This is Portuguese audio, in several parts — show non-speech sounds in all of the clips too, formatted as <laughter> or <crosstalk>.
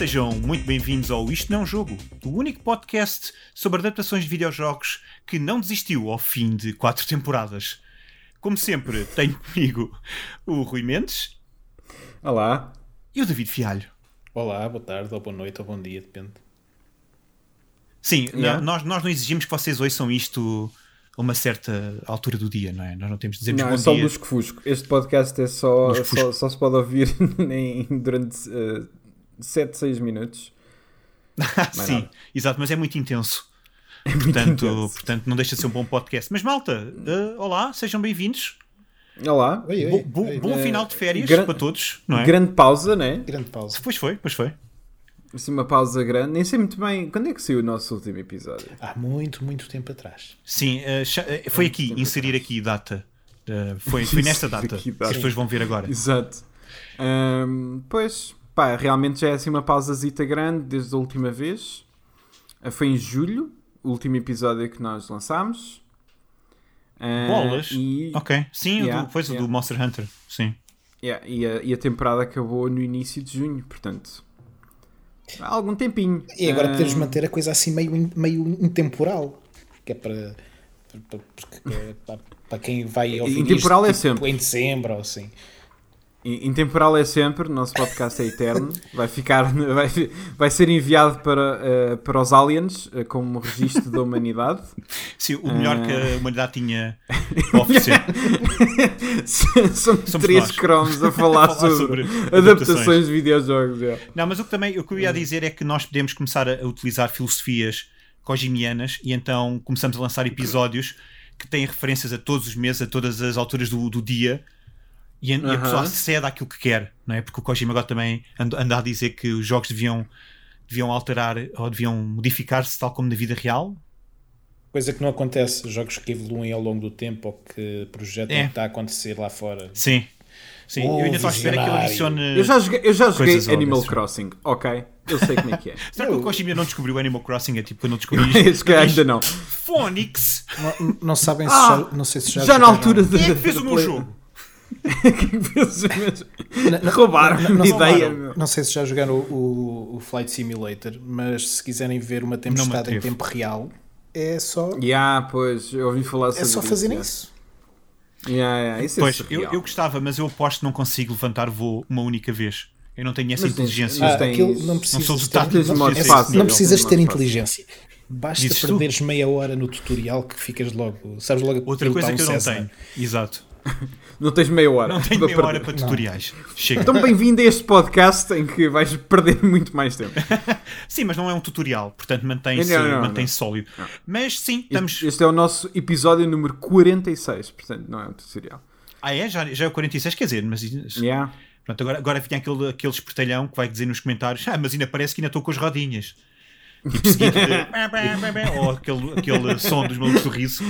Sejam muito bem-vindos ao Isto Não é um Jogo, o único podcast sobre adaptações de videojogos que não desistiu ao fim de quatro temporadas. Como sempre, tenho comigo o Rui Mendes. Olá. E o David Fialho. Olá, boa tarde, ou boa noite, ou bom dia, depende. Sim, yeah. nós, nós não exigimos que vocês ouçam isto a uma certa altura do dia, não é? Nós não temos de dizer Não, bom é só dia. lusco-fusco. Este podcast é só, só, só, se pode ouvir <laughs> em, durante uh, 7, 6 minutos. <laughs> Sim, nada. exato, mas é muito intenso. <laughs> É muito portanto, intenso. portanto, não deixa de ser um bom podcast. Mas malta, uh, olá, sejam bem-vindos. Olá. Oi, oi, Bo- bo- oi. bom Eh, final de férias gran- para todos, não é? Grande pausa, né? Grande pausa. Pois foi, pois foi. Assim, uma pausa grande. Nem sei muito bem. Quando é que saiu o nosso último episódio? Há muito, muito tempo atrás. Sim, uh, foi aqui, inserir aqui data. Uh, foi, foi <laughs> nesta data aqui que data. as pessoas vão ver agora. Exato. Ahm, pois, pá, realmente já é assim uma pausazita grande desde a última vez. Ah, Foi em julho, o último episódio que nós lançámos. Ah, Bolas? E, Ok, sim, o Yeah, do, o yeah. do Monster Hunter. Sim. yeah, e, a, e a temporada acabou no início de junho, portanto. Há algum tempinho. E agora Ah, podemos manter a coisa assim meio, meio intemporal. Que é para. para, <laughs> para, para quem vai ouvir Intemporal isto, é tipo, sempre. em dezembro ou assim. In- Intemporal é sempre, nosso podcast é eterno. Vai ficar, <laughs> vai, vai ser enviado para, eh, para os aliens eh, como registro da humanidade. Sim, o melhor Ah. que a humanidade tinha <laughs> a oferecer. <laughs> São Somos três nós. cromos a falar, A falar sobre, sobre adaptações de videojogos. é. Não, mas o que, também, o que eu ia dizer é que nós podemos começar a, utilizar filosofias cogimianas e então começamos a lançar episódios que têm referências a todos os meses, a todas as alturas do, do dia e a, e a pessoa cede àquilo que quer, não é? Porque o Kojima agora também anda, a dizer que os jogos deviam, deviam alterar ou deviam modificar-se tal como na vida real. Coisa que não acontece. Jogos que evoluem ao longo do tempo ou que projetam É. o que está a acontecer lá fora. Sim. Sim, eu Oh, ainda estou à espera que ele adicione. Eu já joguei, eu já joguei Animal Crossing, ok? Eu sei como é que é. <laughs> Será que o Kojima não descobriu Animal Crossing? É tipo quando eu descobri isto. que ainda não. Phonics! Não, não sabem se Ah, já, não sei se já, Já na altura de. Quem é que fez o meu jogo? <laughs> fez o meu- Na- na- Roubaram não- a não ideia. Não sei se já jogaram o, o, o Flight Simulator, mas se quiserem ver uma tempestade em tempo real, é só, Yeah, pois, eu ouvi falar sobre é só fazerem yeah. isso. Yeah, yeah, isso é Pois, eu, surreal. eu gostava, mas eu aposto que não consigo levantar voo uma única vez. Eu não tenho essa Mas inteligência. mas Ah, tens- não não precisas sou ter, não preciso fácil. não precisas Não, ter não inteligência. Basta Dizes tu? perderes meia hora no tutorial que ficas logo, sabes logo a Outra coisa que um eu não tenho. Exato. <laughs> Não tens meia hora. Não <laughs> tenho para meia perder. hora para tutoriais. Chega. Então, bem-vindo a este podcast em que vais perder <laughs> muito mais tempo. Sim, mas não é um tutorial, portanto mantém-se Não, não, mantém não. sólido. Mas sim, estamos. Este, este é o nosso episódio número 46, portanto, não é um tutorial. Ah, é? Já, já é o 46, quer dizer, mas. Yeah. Pronto, agora, agora vinha aquele, aquele espertalhão que vai dizer nos comentários: Ah, mas ainda parece que ainda estou com as rodinhas. Tipo seguido de. <laughs> ou aquele, aquele som dos malucos do riso.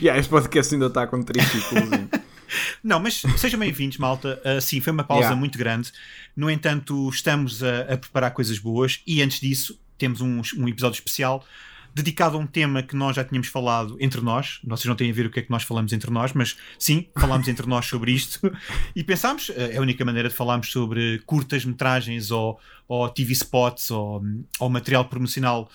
Yeah, este podcast ainda está com triciclos. <laughs> Não, mas sejam bem-vindos, malta. Uh, sim, foi uma pausa Yeah. muito grande. No entanto, estamos a, a preparar coisas boas e antes disso, temos um, um episódio especial dedicado a um tema que nós já tínhamos falado entre nós. Vocês não têm a ver o que é que nós falamos entre nós, mas sim, falámos entre nós sobre isto e pensámos, uh, é a única maneira de falarmos sobre curtas-metragens ou, ou TV spots ou, ou material promocional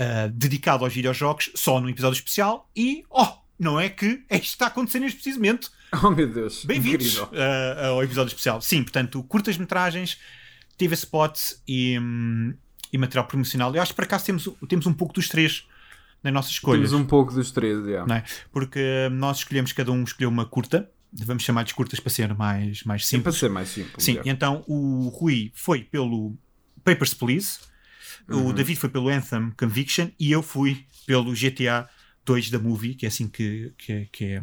uh, dedicado aos videojogos só num episódio especial e, oh, não é que é isto que está acontecendo neste preciso momento. Oh meu Deus. Bem-vindos uh, ao episódio especial. Sim, portanto, curtas-metragens, TV spots e, hum, e material promocional. Eu acho que por acaso temos, temos um pouco dos três nas nossas escolhas. Temos um pouco dos três, yeah. é? Porque hum, nós escolhemos, cada um escolheu uma curta. Vamos chamar-lhes curtas para ser mais, mais Sim, para simples. ser mais simples. Sim, então o Rui foi pelo Papers, Please, Uhum. o David foi pelo Anthem Conviction e eu fui pelo GTA 2 da Movie, que é assim que, que, é- que é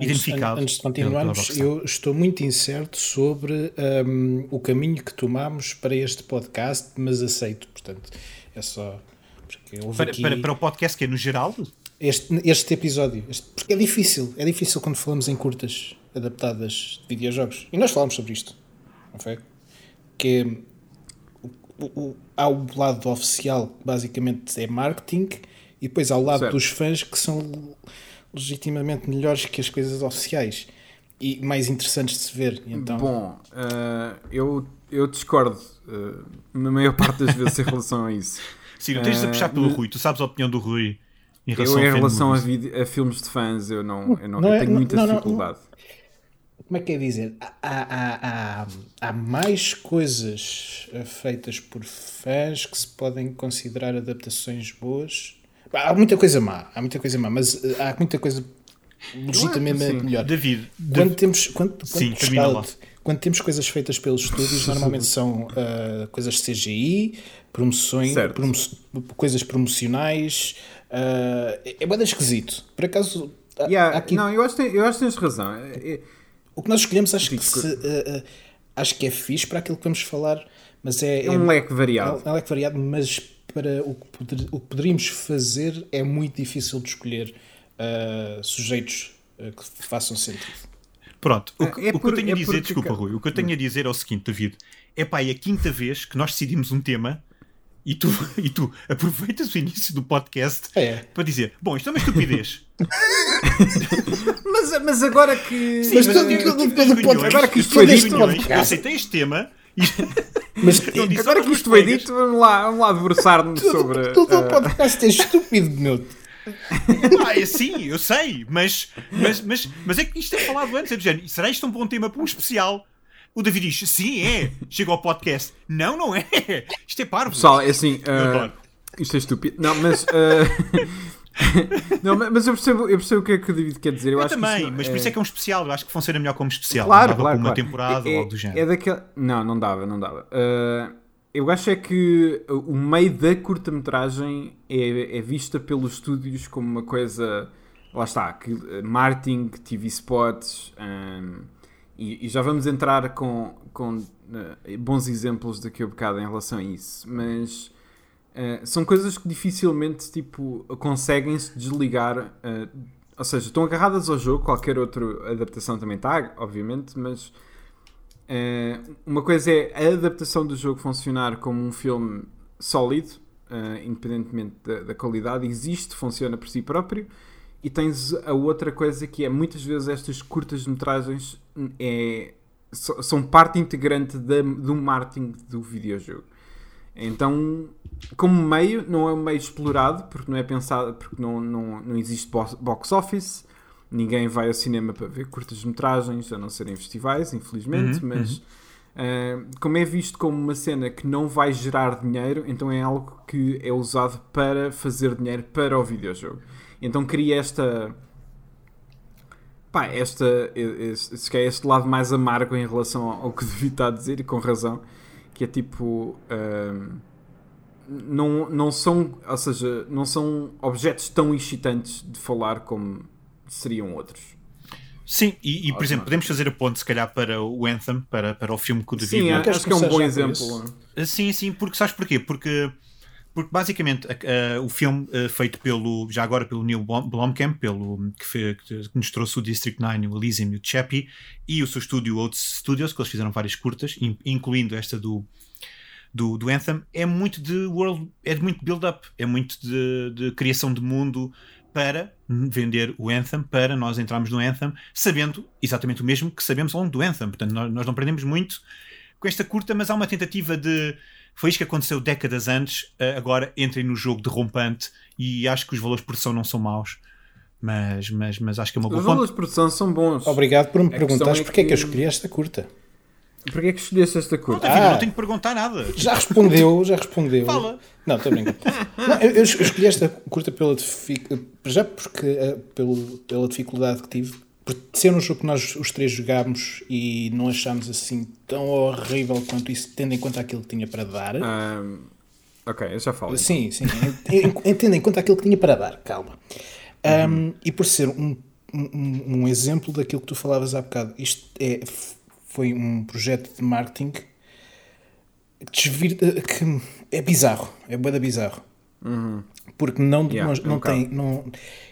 hum, Antes- identificado. Antes de continuarmos, eu estou muito incerto sobre hum, o caminho que tomamos para este podcast, mas aceito, portanto, é só Para, aqui para, para o podcast que é no geral, este, este episódio, este- porque é difícil, é difícil quando falamos em curtas adaptadas de videojogos. E nós falámos sobre isto, não foi? Que é, o, o, há o lado oficial, que basicamente é marketing, e depois há o lado Certo. dos fãs que são legitimamente melhores que as coisas oficiais. e mais interessantes de se ver. Então, Bom, uh, eu, eu discordo uh, na maior parte das vezes em relação a isso. <laughs> Sim, não tens de puxar pelo Uh, Rui. Tu sabes a opinião do Rui em Eu, relação, em a fan relação a, a filmes de fãs, eu não, eu não, Não eu é- tenho não- muita não, não, dificuldade. como é que é dizer? Há, há, há, há mais coisas eh, feitas por fãs que se podem considerar adaptações boas. Há muita coisa má, há muita coisa má, mas eh, há muita coisa legitimamente melhor. David, Quando temos, quando, quando, Sim, quando temos coisas feitas pelos estúdios, normalmente <laughs> são ah, coisas de CGI, promoções, promo- coisas promocionais. ah, é é bem esquisito. Por acaso, há- Yeah, há aqui, Não, eu acho, que, eu acho que tens razão. É- é- o que nós escolhemos acho que, Digo se, ah, ah, acho que é fixe para aquilo que vamos falar, mas é, É um leque variado. É um leque variado, mas para o que, poder- o que poderíamos fazer é muito difícil de escolher ah, sujeitos ah, que façam sentido. Pronto, o, que- É o que por- eu tenho a é dizer, porque- desculpa, Rui, o que eu tenho a dizer é o seguinte, David: é pá, é a quinta vez que nós decidimos um tema e tu, <laughs> e tu aproveitas o início do podcast É. para dizer: bom, isto é uma estupidez. <laughs> Mas, mas agora que. Mas tudo reuniões, pode- agora que eu isto tive foi dito, reuniões, podcast. Eu aceitei este tema Mas disse Agora que isto foi dito, vamos lá, vamos lá debruçar-nos sobre. Tudo o ah, podcast é estúpido, meu. Ah, é sim, eu sei, mas, mas, mas, mas é que isto é falado antes, é do género, será isto um bom tema para um especial? O David diz, sim, é. Chega ao podcast. Não, não é. Isto é parvo. Pessoal, é assim. Adoro. isto é estúpido. Não, mas. ah, <laughs> <laughs> não, mas eu percebo, eu percebo o que é que o David quer dizer. Eu, Eu também, mas por isso é que é um especial. Eu acho que funciona melhor como especial. Claro, claro. como uma claro. temporada é, ou algo do género. É daquela... Não, não dava, não dava. Ah, eu acho é que o meio da curta-metragem é, é vista pelos estúdios como uma coisa. Lá está, que, eh, marketing, TV spots. ahm, e, e já vamos entrar com, com eh, bons exemplos daqui a bocado em relação a isso. Mas. Uh, são coisas que dificilmente tipo, conseguem-se desligar. uh, ou seja, estão agarradas ao jogo, qualquer outra adaptação também está, obviamente, mas uh, uma coisa é a adaptação do jogo funcionar como um filme sólido, independentemente da, da qualidade, existe, funciona por si próprio. E tens a outra coisa que é muitas vezes estas curtas metragens é, são parte integrante do marketing do videojogo. Então, como meio, não é um meio explorado, porque não é pensado, porque não, não, não existe bo- box office, ninguém vai ao cinema para ver curtas-metragens, a não ser em festivais, infelizmente, Uhum, mas ah, como é visto como uma cena que não vai gerar dinheiro, então é algo que é usado para fazer dinheiro para o videojogo. Então cria esta. Pá, esta, este, se calhar este lado mais amargo em relação ao que o David está a dizer, e com razão, que é tipo. ahm, não, não são, ou seja, não são objetos tão excitantes de falar como seriam outros. Sim, e, e, por exemplo, podemos fazer a ponte, se calhar, para o Anthem, para, para o filme que o David. Sim, acho que é um bom exemplo. Ah, Sim, sim, porque sabes porquê? Porque, porque basicamente a- a- o filme ah, feito pelo, já agora pelo Neil Blom- Blomkamp, pelo, que, fe- que nos trouxe o District 9, o Elysium e o Chappie, e o seu estúdio Oats Studios, que eles fizeram várias curtas, in- incluindo esta do, do, do Anthem, é muito de world, é de muito build-up, é muito de, de criação de mundo para vender o Anthem, para nós entrarmos no Anthem, sabendo exatamente o mesmo que sabemos ao longo do Anthem. Portanto, nós, nós não aprendemos muito com esta curta, mas há uma tentativa de. Foi isto que aconteceu décadas antes, eh, agora entrem no jogo derrompante e acho que os valores de produção não são maus. Mas, mas, mas acho que é uma boa Os valores de produção são bons. Obrigado por me A perguntares é porque é que eu que- escolhi esta curta. Porquê é que escolheste esta Não, curta? David, Ah. não tenho que perguntar nada. Já respondeu, já respondeu. Fala. Não, estou brincando. Não, eu, eu escolhi esta curta pela, já porque, eh, pelo, pela dificuldade que tive. Por ser um jogo que nós os três jogámos e não achámos assim tão horrível quanto isso, tendo em conta aquilo que tinha para dar. Ahm, ok, eu já falo. Sim, sim. En- Entenda em conta aquilo que tinha para dar, calma. Um, e por ser um, um, um exemplo daquilo que tu falavas há bocado, isto é, foi um projeto de marketing desvir, que é bizarro, é boa bizarro. Porque não, Yeah, nós- é não tem. Não,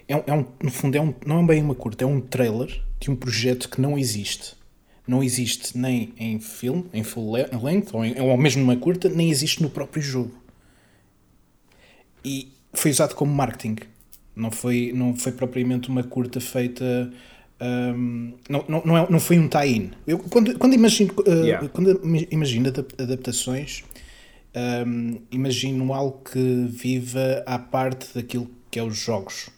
é, um- é um, no fundo, é um, não é bem uma curta, é um trailer de um projeto que não existe. Não existe nem em filme, em full le- length, ou, em, ou mesmo numa curta, nem existe no próprio jogo. E foi usado como marketing. Não foi, não foi propriamente uma curta feita Um, não, não, não, é, não foi um tie-in. Eu, quando, quando, imagino, uh, Yeah. quando imagino adap- adaptações, um, imagino algo que viva à parte daquilo que é os jogos,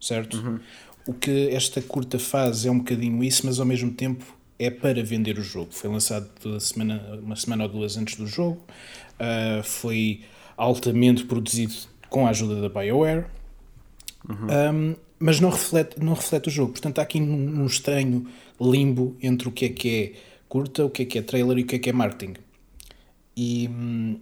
certo? O que esta curta faz é um bocadinho isso, mas ao mesmo tempo é para vender o jogo. Foi lançado semana, uma semana ou duas antes do jogo, uh, foi altamente produzido com a ajuda da BioWare. Um, mas não reflete, não reflete o jogo. Portanto, há aqui um, um estranho limbo entre o que é que é curta, o que é que é trailer e o que é que é marketing. E, hum,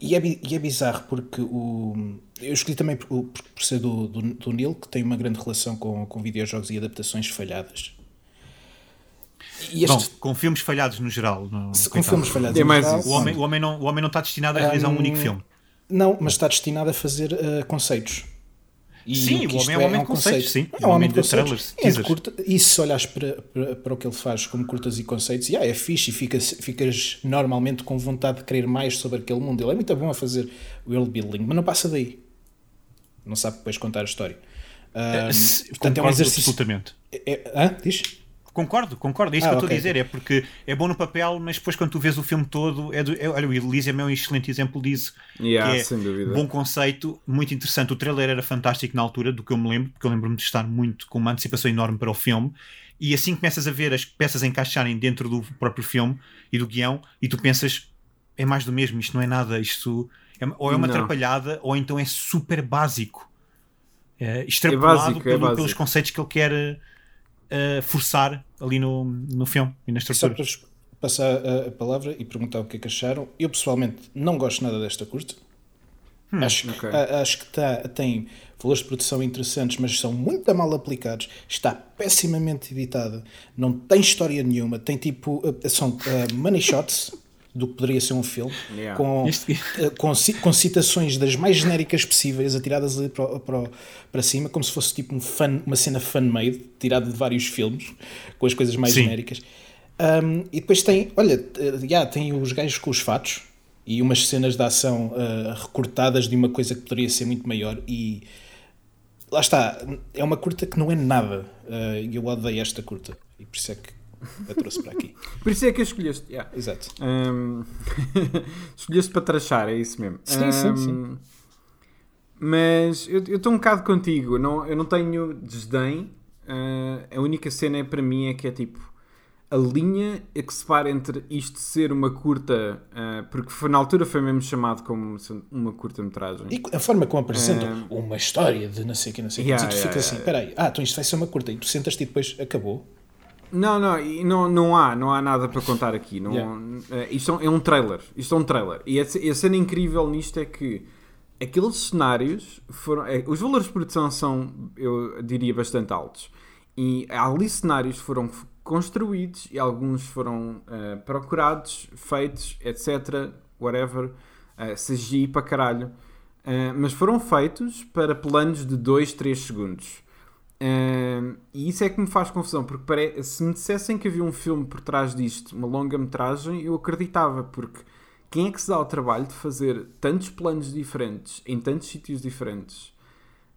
e, é, e é bizarro porque o, eu escolhi também por, por, ser do, do, do Neil, que tem uma grande relação com, com videojogos e adaptações falhadas. E Bom, este, com filmes falhados no geral. no- se- com coitado. filmes falhados É mais geral. O homem, o, homem não, o homem não está destinado a realizar um único filme. Não, mas está destinado a fazer uh, conceitos. E Sim, o isto homem é um homem de conceitos, sim. É um homem de trailers. É teasers. curta, e se olhares para, para, para o que ele faz como curtas e conceitos, yeah, é fixe e ficas, ficas normalmente com vontade de querer mais sobre aquele mundo. Ele é muito bom a fazer world building, mas não passa daí. Não sabe depois contar a história. Ah, Se- portanto, é um exercício. absolutamente. É, é- hã? Diz? Concordo, concordo. É isso Ah, que eu estou a dizer. É porque é bom no papel, mas depois quando tu vês o filme todo. É do, é, olha, o Elysium é um excelente exemplo disso. Yeah, que é sem dúvida. Bom conceito, muito interessante. O trailer era fantástico na altura, do que eu me lembro, porque eu lembro-me de estar muito com uma antecipação enorme para o filme. E assim começas a ver as peças a encaixarem dentro do próprio filme e do guião, e tu pensas, é mais do mesmo, isto não é nada, isto é, ou é uma Não. atrapalhada, ou então é super básico. É, extrapolado básico, é pelo- básico. pelos conceitos que ele quer forçar ali no, no filme e na Só estrutura. para vos passar a, a palavra e perguntar o que é que acharam. Eu pessoalmente não gosto nada desta curta. acho, ok. que, a- acho que tá, tem valores de produção interessantes, mas são muito mal aplicados. Está pessimamente editada. Não tem história nenhuma. Tem tipo. eh, São eh, money shots do que poderia ser um filme. Yeah. Com, eh, com, com citações das mais genéricas possíveis, atiradas ali para, para, para cima, como se fosse tipo um fan, uma cena fan-made, tirada de vários filmes, com as coisas mais Sim. genéricas. Um, e depois tem, olha, eh, já, tem os gajos com os fatos e umas cenas de ação eh, recortadas de uma coisa que poderia ser muito maior. E lá está, é uma curta que não é nada. E eu odeio esta curta. E por isso é que <laughs> a trouxe para aqui. Por isso é que a escolheste. yeah. Exato. Hum, <laughs> escolheste para trachar, é isso mesmo. Sim, sim, Hum, sim. Mas eu eu estou um bocado contigo. Não, eu não tenho desdém. Ah, a única cena é para mim é que é tipo a linha a que separa entre isto ser uma curta, ah, porque foi, na altura foi mesmo chamado como uma curta-metragem. E a forma como apresentam uma história de não sei o que, não sei o que, Yeah, e tu yeah, fica assim, yeah, espera aí, ah, então isto vai ser uma curta, e tu sentas-te e depois acabou. Não, não, e não, não há, não há nada para contar aqui. Não, Yeah. eh, isto é um trailer. Isto é um trailer. E a, ce- a cena incrível nisto é que aqueles cenários foram. eh, os valores de produção são, eu diria, bastante altos. E ali cenários foram construídos e alguns foram eh, procurados, feitos, etc. Whatever. eh, CGI para caralho. Eh, mas foram feitos para planos de 2, 3 segundos. Um, e isso é que me faz confusão, porque pare... se me dissessem que havia um filme por trás disto, uma longa-metragem, eu acreditava, porque quem é que se dá o trabalho de fazer tantos planos diferentes em tantos sítios diferentes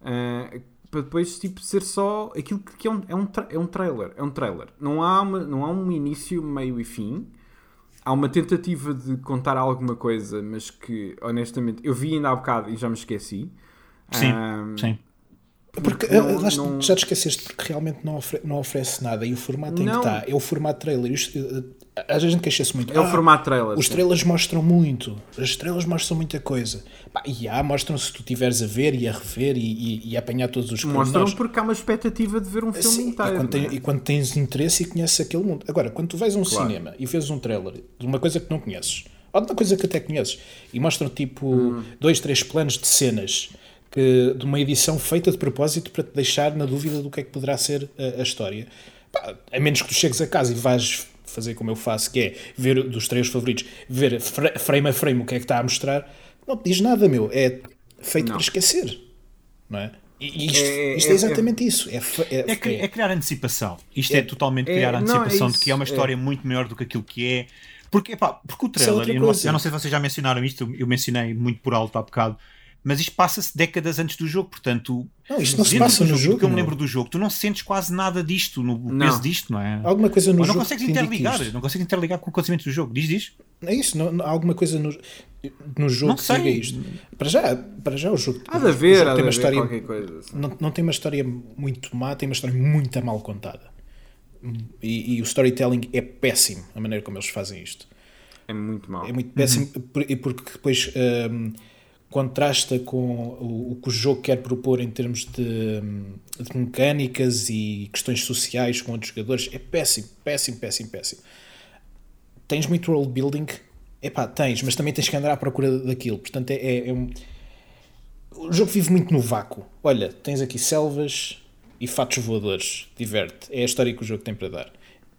uh, para depois tipo, ser só aquilo que é um, é, um tra- é um trailer? É um trailer. Não há, uma- não há um início, meio e fim. Há uma tentativa de contar alguma coisa, mas que honestamente eu vi ainda há bocado e já me esqueci. Sim, Um, sim. Porque não- eh, não- já te esqueceste, porque realmente não, ofre- não oferece nada e o formato em que Não. está é o formato trailer. Isto, eh, às vezes a gente queixa-se muito. É o "Ah, formato trailer. Os sim. trailers mostram muito. As trailers mostram muita coisa. Pá, e há, mostram se tu estiveres a ver e a rever e, e, e a apanhar todos os Mostram pormenores. porque há uma expectativa de ver um filme Sim, inteiro. e, quando tem- é? e quando tens interesse e conheces aquele mundo. Agora, quando tu vais a um Claro. cinema e vês um trailer de uma coisa que não conheces, ou de uma coisa que até conheces, e mostram tipo Hum. dois, três planos de cenas que, de uma edição feita de propósito para te deixar na dúvida do que é que poderá ser a, a história. Pá, a menos que tu chegues a casa e vais fazer como eu faço, que é ver dos três favoritos, ver fra- frame a frame o que é que está a mostrar, não te diz nada, meu. É feito Não. para esquecer. Não é? E isto, É- isto é- é, exatamente isso. É, fa- é- É, cri- é- é criar antecipação. Isto é, É- totalmente é- criar não, é antecipação de isso, que é uma é. história muito maior do que aquilo que é. Porque, epá, porque o Isso é trailer, eu não, eu não sei se vocês já mencionaram isto, eu mencionei muito por alto há bocado, mas isto passa-se décadas antes do jogo, portanto. Não, isto não se passa no jogo. Porque eu me lembro do jogo, tu não sentes quase nada disto, no Não. peso disto, não é? Alguma coisa no jogo. não consegues te indique interligar, não consegues interligar com o acontecimento do jogo. Diz, diz. É isso, não, não- há alguma coisa no, no jogo Não que sei. diga isto. Para já, para já o jogo, Há de haver, jogo há de tem uma haver história qualquer coisa. assim. não, não tem uma história muito má, tem uma história muito mal contada. E, e o storytelling é péssimo, a maneira como eles fazem isto. É muito mau. É muito péssimo e porque depois hum, contrasta com o, o que o jogo quer propor em termos de, de mecânicas e questões sociais com outros jogadores. É péssimo, péssimo, péssimo, péssimo. Tens muito world building? Epá, tens, mas também tens que andar à procura daquilo. Portanto, é, é- é um... O jogo vive muito no vácuo. Olha, tens aqui selvas e fatos voadores. Diverte. É a história que o jogo tem para dar.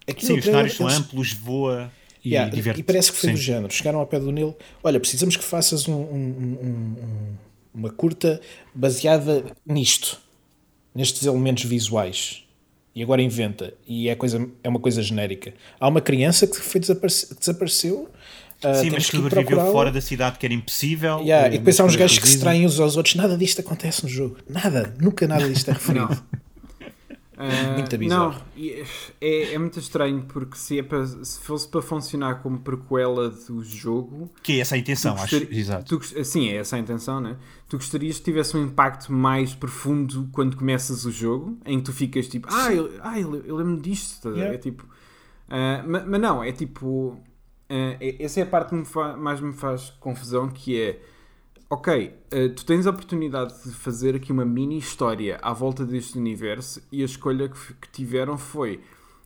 Aqui Sim, os cenários são eles- amplos, voa e Yeah, diverte. e parece que foi Sim. do género. Chegaram ao pé do Nilo. Olha, precisamos que faças um- um- um- um- uma curta baseada nisto, nestes elementos visuais. E agora inventa. E é, coisa, é uma coisa genérica. Há uma criança que, foi desaparece- que desapareceu. ah, Sim, mas que sobreviveu fora da cidade, que era impossível. Yeah, eh, e depois há uns gajos que se traem uns aos outros. Nada disto acontece no jogo. Nada. Nunca nada disto é <laughs> referido. Ah, Muito bizarro. Não, é, é muito estranho porque se, é para, se fosse para funcionar como prequela do jogo, Que é essa a intenção, acho. Exato. tu sim, é essa a intenção, né? Tu gostarias que tivesse um impacto mais profundo quando começas o jogo, em que tu ficas tipo, ah, eu, ah, eu, eu lembro disto, ver? Yeah. é tipo, ah, ma- mas, não, é tipo, ah, é- essa é a parte que me mais me faz confusão, que é, ok, ah, tu tens a oportunidade de fazer aqui uma mini história à volta deste universo e a escolha que, que tiveram foi,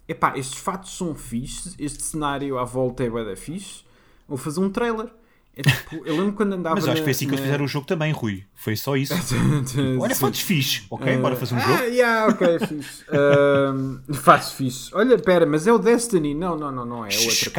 epá, estes fatos são fixes, este cenário à volta é da fixe, vou fazer um trailer. É tipo, eu lembro quando andava Mas acho que foi assim que eles fizeram o jogo também, Rui. Foi só isso. <laughs> Olha, fotos fixe. Ok, bora fazer um ah, jogo. yeah, ok, fixe. <laughs> Ahm, faz fixe. Olha, pera, mas é o Destiny? Não, não, não, não é. é outra Shh,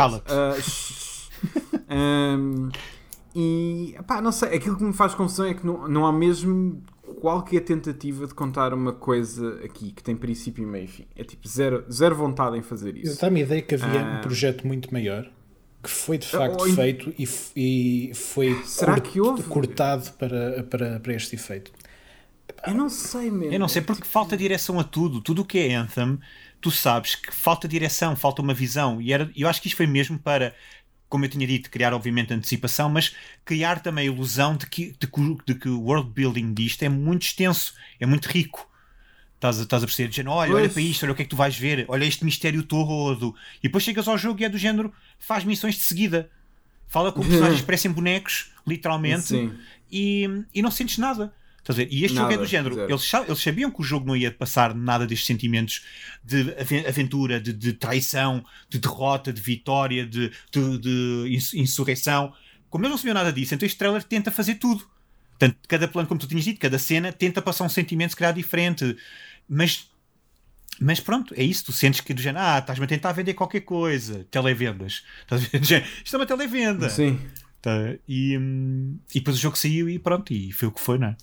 Ah, e, pá, não sei, aquilo que me faz confusão é que não, não há mesmo qualquer tentativa de contar uma coisa aqui que tem princípio e meio e fim. É tipo, zero, zero vontade em fazer isso. Dá-me a ideia que havia Ah. um projeto muito maior que foi de facto Ou em- feito e, e foi Será cort- que houve? cortado para, para, para este efeito. Eu não sei mesmo. Eu não sei, porque falta direção a tudo. Tudo o que é Anthem, tu sabes que falta direção, falta uma visão. E era, eu acho que isto foi mesmo para, como eu tinha dito, criar obviamente antecipação, mas criar também a ilusão de que, de de que o world building disto é muito extenso, é muito rico. Estás a, estás a perceber? Dizendo, olha, olha para isto, olha o que é que tu vais ver, olha este mistério todo. E depois chegas ao jogo e é do género, faz missões de seguida. Fala com <laughs> personagens que parecem bonecos, literalmente, Sim. e, e não sentes nada. Estás a ver? E este jogo é Nada, do género. zero. Eles, eles sabiam que o jogo não ia passar nada destes sentimentos de aven- aventura, de, de traição, de derrota, de vitória, de, de, de ins- insurreição. Como eles não sabiam nada disso, então este trailer tenta fazer tudo. Portanto, cada plano, como tu tinhas dito, cada cena tenta passar um sentimento se calhar diferente. Mas, mas pronto, é isso. Tu sentes que do género, ah, estás-me a tentar vender qualquer coisa. Televendas. Estás a ver? <laughs> Isto é uma televenda. Sim. Tá, e, hum, e depois o jogo saiu e pronto, e foi o que foi, não é?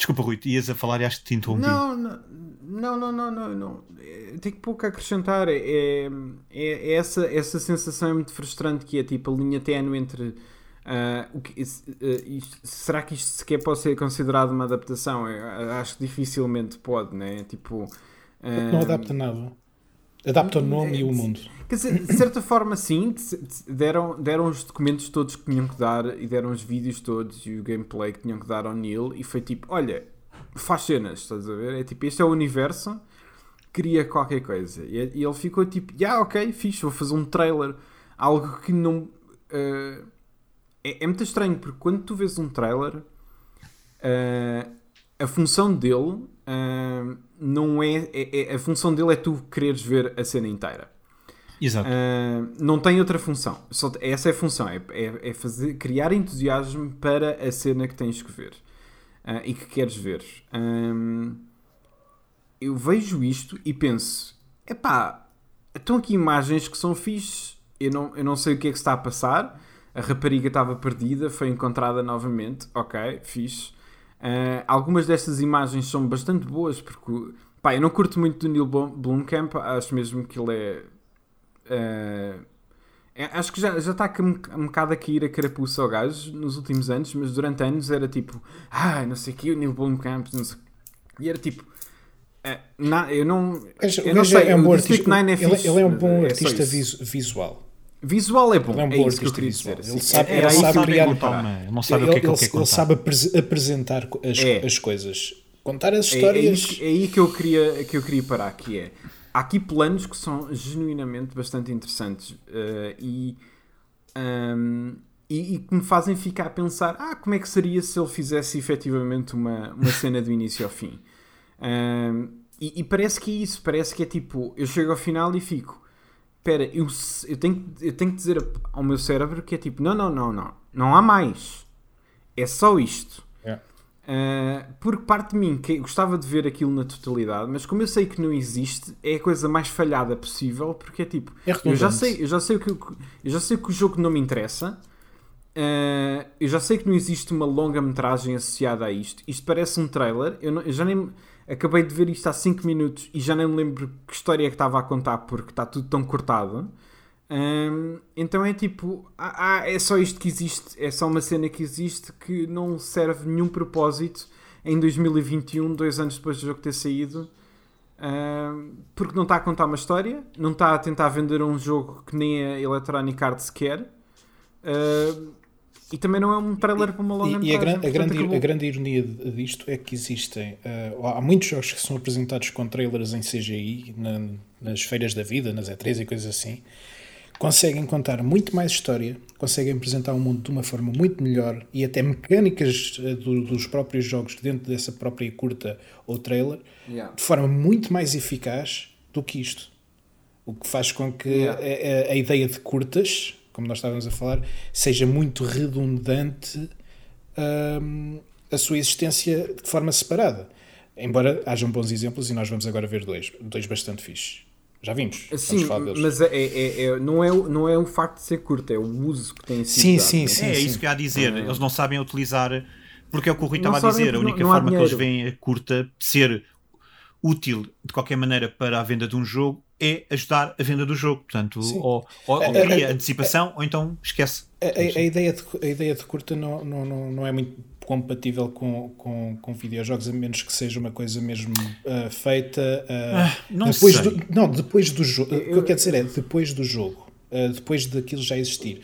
Desculpa, Rui, ias a falar e acho que te interrompi. Não, não, não, não, não, não, não. É, Tenho pouco a acrescentar. É, é, é essa, essa sensação é muito frustrante que é tipo a linha ténue entre ah, o que, ah, isto- será que isto sequer pode ser considerado uma adaptação? Eu acho que dificilmente pode, né? Tipo, Não ah, adapta nada. Adapta o nome e o mundo. Quer dizer, de certa forma, sim, de- de- deram, deram os documentos todos que tinham que dar e deram os vídeos todos e o gameplay que tinham que dar ao Neil e foi tipo: olha, faz cenas, estás a ver? É tipo, este é o universo, cria qualquer coisa. E, e ele ficou tipo: já, yeah, ok, fixe, vou fazer um trailer. Algo que não. eh, é, é muito estranho porque quando tu vês um trailer, eh, a função dele. eh, não é, é- é- a função dele é tu quereres ver a cena inteira. Exato. Uh, não tem outra função. Só, essa é a função. É, é, é fazer, criar entusiasmo para a cena que tens que ver uh, e que queres ver. Um, eu vejo isto e penso: epá, estão aqui imagens que são fixes. Eu não, eu não sei o que é que está a passar. A rapariga estava perdida, foi encontrada novamente. Ok, fixe. Uh, algumas destas imagens são bastante boas porque pá, eu não curto muito do Neil Blom- Blomkamp, acho mesmo que ele é Uh, É, acho que já, já está um, um bocado a cair a carapuça ao gajo nos últimos anos, mas durante anos era tipo, ah, não sei o que, o Neil Blomkamp, não sei E era tipo, é, na, eu não. Mas eu não gajo sei, é um bom artista. 9 é ele, é um bom é artista visu- visual. Visual é bom, Ele é um é isso que eu queria visual. dizer. Ele assim. sabe- É- ele sabe criar- comparar. Ele não sabe ele, o que é que ele ele- quer ele contar. sabe apres- apresentar as, É. as coisas. Contar as É, é, histórias. isso- é aí que eu, queria, que eu queria parar, que é há aqui planos que são genuinamente bastante interessantes eh, e, ahm, e, e que me fazem ficar a pensar ah, como é que seria se ele fizesse efetivamente uma, uma cena do início ao fim. Ahm, e, e parece que é isso, parece que é tipo, eu chego ao final e fico espera, eu, eu, tenho, que- eu tenho que dizer ao meu cérebro que é tipo, não, não, não, não, não há mais. É só isto. Yeah. Uh, porque parte de mim que gostava de ver aquilo na totalidade, mas como eu sei que não existe, é a coisa mais falhada possível, porque é tipo, É eu já sei, eu já sei que eu já sei que o jogo não me interessa. uh, eu já sei que não existe uma longa metragem associada a isto. Isto parece um trailer. Eu, não- eu já nem acabei de ver isto há 5 minutos e já nem me lembro que história é que estava a contar porque está tudo tão cortado. Um, então é tipo, ah, ah, é só isto que existe, é só uma cena que existe que não serve nenhum propósito em 2021, dois anos depois do jogo ter saído, um, porque não está a contar uma história, não está a tentar vender um jogo que nem a Electronic Arts quer, um, e também não é um trailer para uma longa E, e a, gran- a grande, acabou. a grande ironia disto é que existem. eh, há muitos jogos que são apresentados com trailers em CGI, na- nas feiras da vida, nas E3 e coisas assim. Conseguem contar muito mais história, conseguem apresentar o mundo de uma forma muito melhor e até mecânicas eh, do- dos próprios jogos dentro dessa própria curta ou trailer Yeah. de forma muito mais eficaz do que isto. O que faz com que Yeah. a, a- a ideia de curtas, como nós estávamos a falar, seja muito redundante hum, a sua existência de forma separada. Embora hajam bons exemplos e nós vamos agora ver dois, dois bastante fixes. Já vimos. vamos Sim, falar deles. mas é, é- é- não, é, o- não é o facto de ser curto, é o uso que tem sido Sim, dado, sim, né? sim. é isso que há a dizer. Eles não sabem utilizar. Porque é o que o Rui Não estava a dizer. A única não- não há forma que eles veem a curta ser útil de qualquer maneira para a venda de um jogo é ajudar a venda do jogo. Portanto, Sim. ou, ou, ou cria é, antecipação ou então esquece. A, a- a ideia de, a ideia de curta não, não, não, não é muito compatível com, com, com videojogos, a menos que seja uma coisa mesmo ah, feita ah, Ah, não depois sei. do, não, depois do jogo. O que eu quero dizer é depois do jogo, ah, depois daquilo já existir.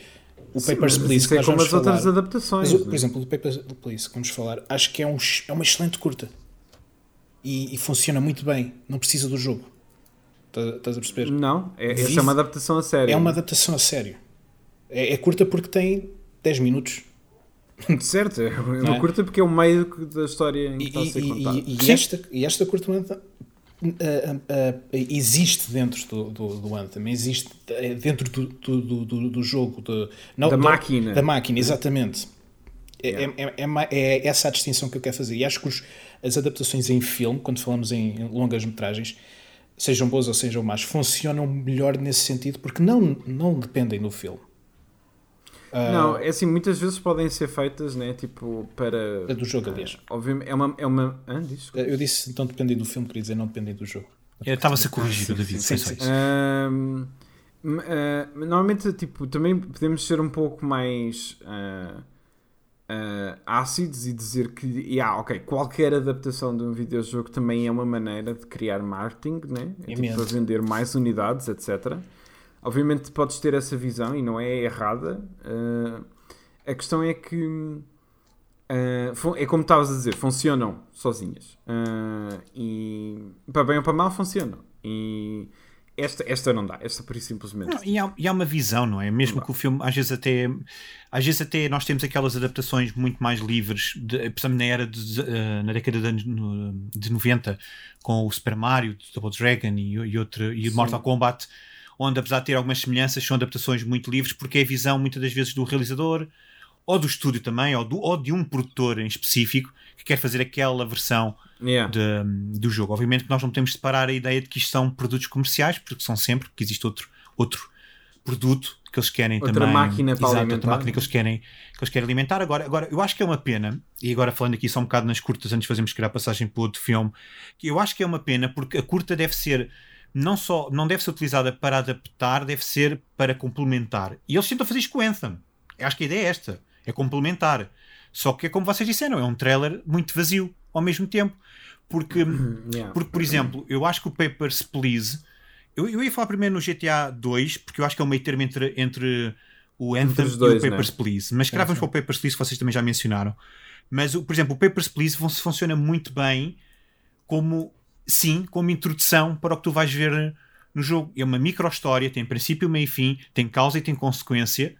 O Sim, Papers, Please, que é como as outras falar, adaptações. mas, o- por né? exemplo, o Papers, Please, que vamos falar, acho que é, um, é uma excelente curta e, e funciona muito bem, não precisa do jogo. Tá- Estás a perceber? Não, é, essa é uma adaptação a sério. É uma adaptação a sério. É, é curta porque tem 10 minutos. <laughs> Certo, é uma é? curta porque é o meio da história em que E, está a ser e- contada. e- e esta, e esta curta ah, ah, ah, existe dentro do, do, do Anthem, existe eh, dentro do, do, do- do, jogo, do- não, Da máquina. Da máquina, exatamente. É, Yeah. é, é, ma- é essa a distinção que eu quero fazer. E acho que os- as adaptações em filme, quando falamos em longas metragens, sejam boas ou sejam más, funcionam melhor nesse sentido porque não, não dependem do filme. Ah, Não, é assim, muitas vezes podem ser feitas, né? Tipo, para. É do jogo, aliás. Obviamente, é uma. É uma ah, diz? Eu disse não dependem do filme, queria dizer não dependem do jogo. Eu Estava-se a corrigir sim, o David. sim, sim. isso. Ahm, m- ah, normalmente, tipo, também podemos ser um pouco mais ah, ah, ácidos e dizer que, yeah, ok, qualquer adaptação de um videojogo também é uma maneira de criar marketing, né? É, tipo, vender mais unidades, etc. Obviamente podes ter essa visão e não é errada. Ah, a questão é que fun- é como estavas a dizer, funcionam sozinhas. Ah, e para bem ou para mal funcionam. E esta, esta não dá, esta por isso simplesmente. Não, e, há, e há uma visão, não é? Mesmo que o filme, às vezes até às vezes até nós temos aquelas adaptações muito mais livres, de, na era de, eh, na década de, de 90, com o Super Mario, o Double Dragon e, e, outro, e o Mortal Kombat, onde apesar de ter algumas semelhanças, são adaptações muito livres, porque é a visão muitas das vezes do realizador, ou do estúdio também, ou, do, ou de um produtor em específico, que quer fazer aquela versão Yeah. de- do jogo. Obviamente que nós não podemos separar a ideia de que isto são produtos comerciais, porque são sempre, porque existe outro, outro produto que eles querem Outra também. máquina para Exato, alimentar. outra máquina que eles querem, que eles querem alimentar. Agora, agora, eu acho que é uma pena, e agora falando aqui só um bocado nas curtas, antes de fazermos criar a passagem para outro filme, que eu acho que é uma pena porque a curta deve ser não só não deve ser utilizada para adaptar, deve ser para complementar. E eles tentam fazer isto com o Anthem. Eu acho que a ideia é esta: é complementar. Só que é como vocês disseram, é um trailer muito vazio ao mesmo tempo. Porque, Yeah. porque por exemplo, eu acho que o Papers, Please. Eu, eu ia falar primeiro no GTA 2, porque eu acho que é o meio termo entre, entre o Anthem os e dois, o Papers, né? Please. Mas que vamos para o Papers, Please, que vocês também já mencionaram. Mas, por exemplo, o Papers, Please fun- funciona muito bem como, sim, como introdução para o que tu vais ver no jogo. É uma micro-história, tem princípio, meio e fim, tem causa e tem consequência.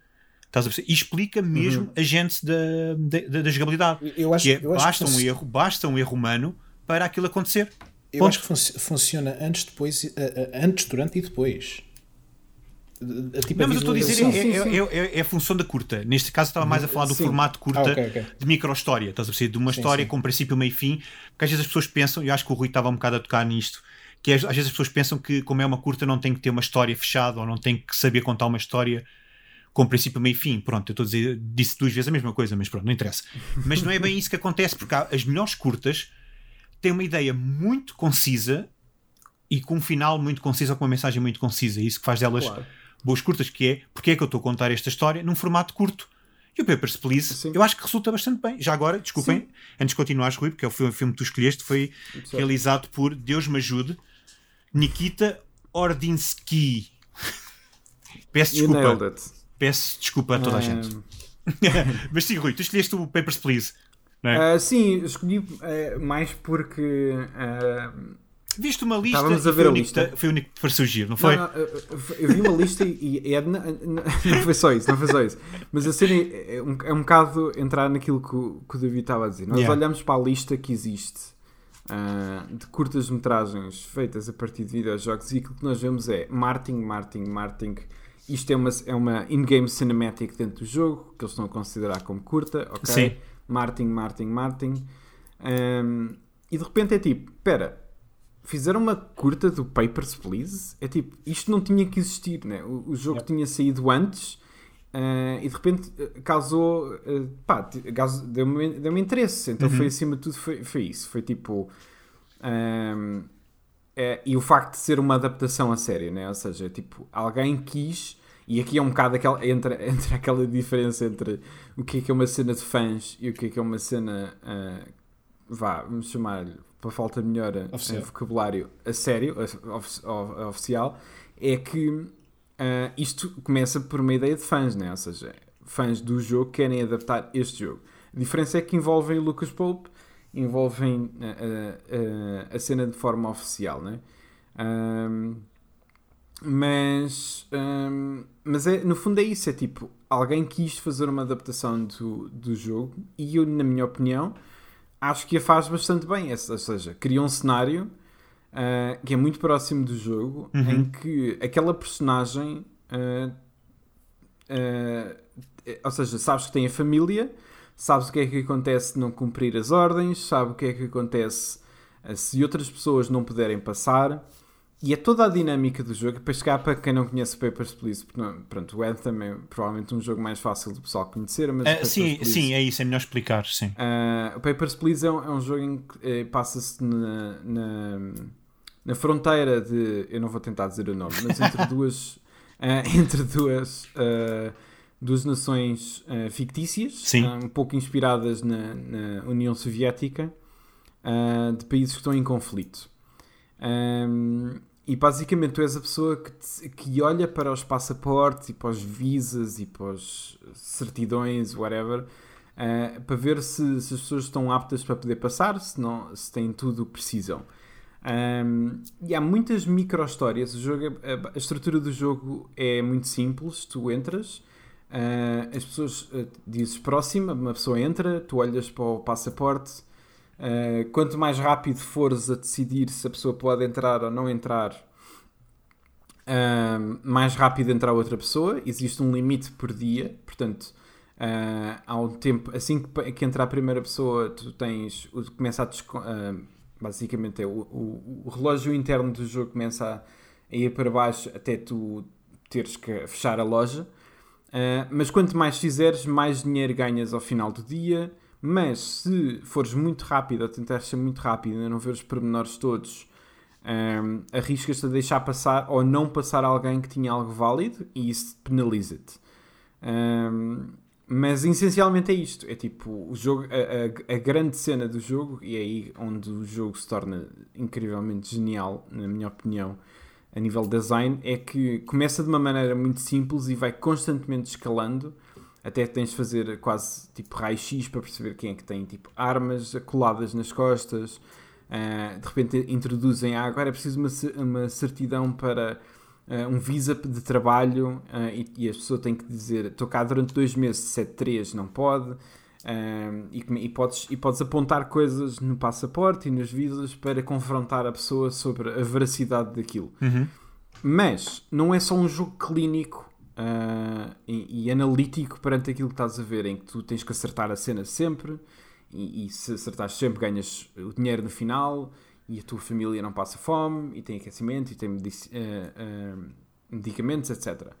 Estás a perceber? E explica mesmo a gente da, da, da- da jogabilidade. Eu acho, Que é, eu acho basta que um erro, basta um erro humano para aquilo acontecer. Eu Ponto. acho que funci- funciona antes, depois, eh, eh, antes, durante e depois. Eh, tipo, Não, mas eu estou a dizer, Sim, é, sim, é- sim. é- é- é a função da curta. Neste caso, estava mais a falar do Sim. formato curta Ah, ok, ok. de micro-história. Estás a perceber? De uma Sim, história sim. com princípio, meio e fim. Porque às vezes as pessoas pensam, e eu acho que o Rui estava um bocado a tocar nisto, que às às vezes as pessoas pensam que, como é uma curta, não tem que ter uma história fechada ou não tem que saber contar uma história com princípio, meio e fim. Pronto, eu estou a dizer, disse duas vezes a mesma coisa, mas pronto, não interessa. Mas não é bem isso que acontece, porque as melhores curtas têm uma ideia muito concisa e com um final muito conciso ou com uma mensagem muito concisa. É isso que faz delas Claro. boas curtas, que é porque é que eu estou a contar esta história num formato curto. E o Papers, Please, Sim. eu acho que resulta bastante bem. Já agora, desculpem, Sim. antes de continuares, Rui, porque é o filme, que tu escolheste, foi realizado por, Deus me ajude, Nikita Ordinsky. <laughs> Peço desculpa. Peço desculpa a toda a gente. <laughs> Mas sim, Rui, tu escolheste o Papers, Please. é? ah, sim, escolhi ah, mais porque. ah, Viste uma lista Estávamos a ver a lista. que- foi o único que pareceu giro, não foi? Não, não, eu- vi uma lista e, e é, não, <laughs> não foi só isso, não foi só isso. Mas a cena é, é um, é um bocado entrar naquilo que o, que o David estava a dizer. Nós Yeah. olhamos para a lista que existe ah, de curtas-metragens feitas a partir de videojogos e aquilo que nós vemos é marketing, marketing, marketing. Isto é uma, é uma in-game cinematic dentro do jogo que eles estão a considerar como curta, ok? Sim. Marketing, marketing, marketing. Ahm, e de repente é tipo, espera, fizeram uma curta do Papers, Please? É tipo, isto não tinha que existir, né? O, o jogo tinha saído antes ah, e de repente ah, causou, ah, pá, deu-me deu interesse. Então foi acima de tudo, foi, foi isso. Foi tipo. ahm, é, e o facto de ser uma adaptação a sério, né? Ou seja, tipo, alguém quis. E aqui é um bocado aquela, entre, <laughs> entre aquela diferença entre o que é que é uma cena de fãs e o que é que é uma cena, ah, vá, vamos chamar-lhe, para falta de melhor ah, Oficial. vocabulário, a sério, a- oficial, é que ah, isto começa por uma ideia de fãs, né? Ou seja, fãs do jogo querem adaptar este jogo. A diferença é que envolvem o Lucas Pope, envolvem ah, ah, ah, a cena de forma oficial, né? Ahm, mas, ahm, mas é, no fundo é isso, é tipo, alguém quis fazer uma adaptação do, do jogo e eu, na minha opinião, acho que a faz bastante bem. Ou seja, cria um cenário ah, que é muito próximo do jogo, Uhum. em que aquela personagem, ah, é- ou seja, sabes que tem a família, sabes o que é que acontece se não cumprir as ordens, sabe o que é que acontece ah, se outras pessoas não puderem passar. E é toda a dinâmica do jogo. Para chegar para quem não conhece Papers, Please, porque não- pronto, o Anthem é provavelmente um jogo mais fácil do pessoal conhecer, mas o Papers, sim, Please- sim, é isso, é melhor explicar, sim. Uh, o Papers, Please é um, é um jogo em que eh, passa-se na, na, na fronteira de. Eu não vou tentar dizer o nome, mas entre <laughs> duas. eh, entre duas. Duas nações eh, fictícias, Sim. eh, um pouco inspiradas na, na União Soviética, eh, de países que estão em conflito. Um, e basicamente tu és a pessoa que, te- que olha para os passaportes e para os visas e para as certidões, whatever, uh, para ver se, se as pessoas estão aptas para poder passar, se, não, se têm tudo o que precisam. Um, e há muitas micro-histórias. O jogo é- a, a estrutura do jogo é muito simples. Tu entras, uh, as pessoas uh, dizes próxima, uma pessoa entra, tu olhas para o passaporte. Uh, quanto mais rápido fores a decidir se a pessoa pode entrar ou não entrar, uh, mais rápido entrar outra pessoa. Existe um limite por dia, portanto, uh, há um tempo assim que, que entra a primeira pessoa, tu tens, começa a basicamente é o, o- o relógio interno do jogo começa a, a ir para baixo até tu teres que fechar a loja. Uh, mas quanto mais fizeres, mais dinheiro ganhas ao final do dia. Mas se fores muito rápido, ou tentares ser muito rápido e não ver os pormenores todos, Um, arriscas-te a deixar passar ou não passar alguém que tinha algo válido e isso penaliza-te. Um, mas essencialmente é isto: é tipo, o jogo, a, a, a, grande cena do jogo, e é aí onde o jogo se torna incrivelmente genial, na minha opinião, a nível design, é que começa de uma maneira muito simples e vai constantemente escalando. Até tens de fazer quase tipo raio-x para perceber quem é que tem tipo armas coladas nas costas. Uh, de repente introduzem, ah, agora é preciso uma, uma certidão para uh, um visa de trabalho uh, e, e, a pessoa tem que dizer estou cá durante dois meses, se é três não pode. Uh, e, e, podes, e podes apontar coisas no passaporte e nos visas para confrontar a pessoa sobre a veracidade daquilo. Uhum. Mas não é só um jogo clínico uh, e, e, analítico perante aquilo que estás a ver, em que tu tens que acertar a cena sempre e, e se acertares sempre ganhas o dinheiro no final e a tua família não passa fome, e tem aquecimento, e tem medici uh, uh, medicamentos, etc.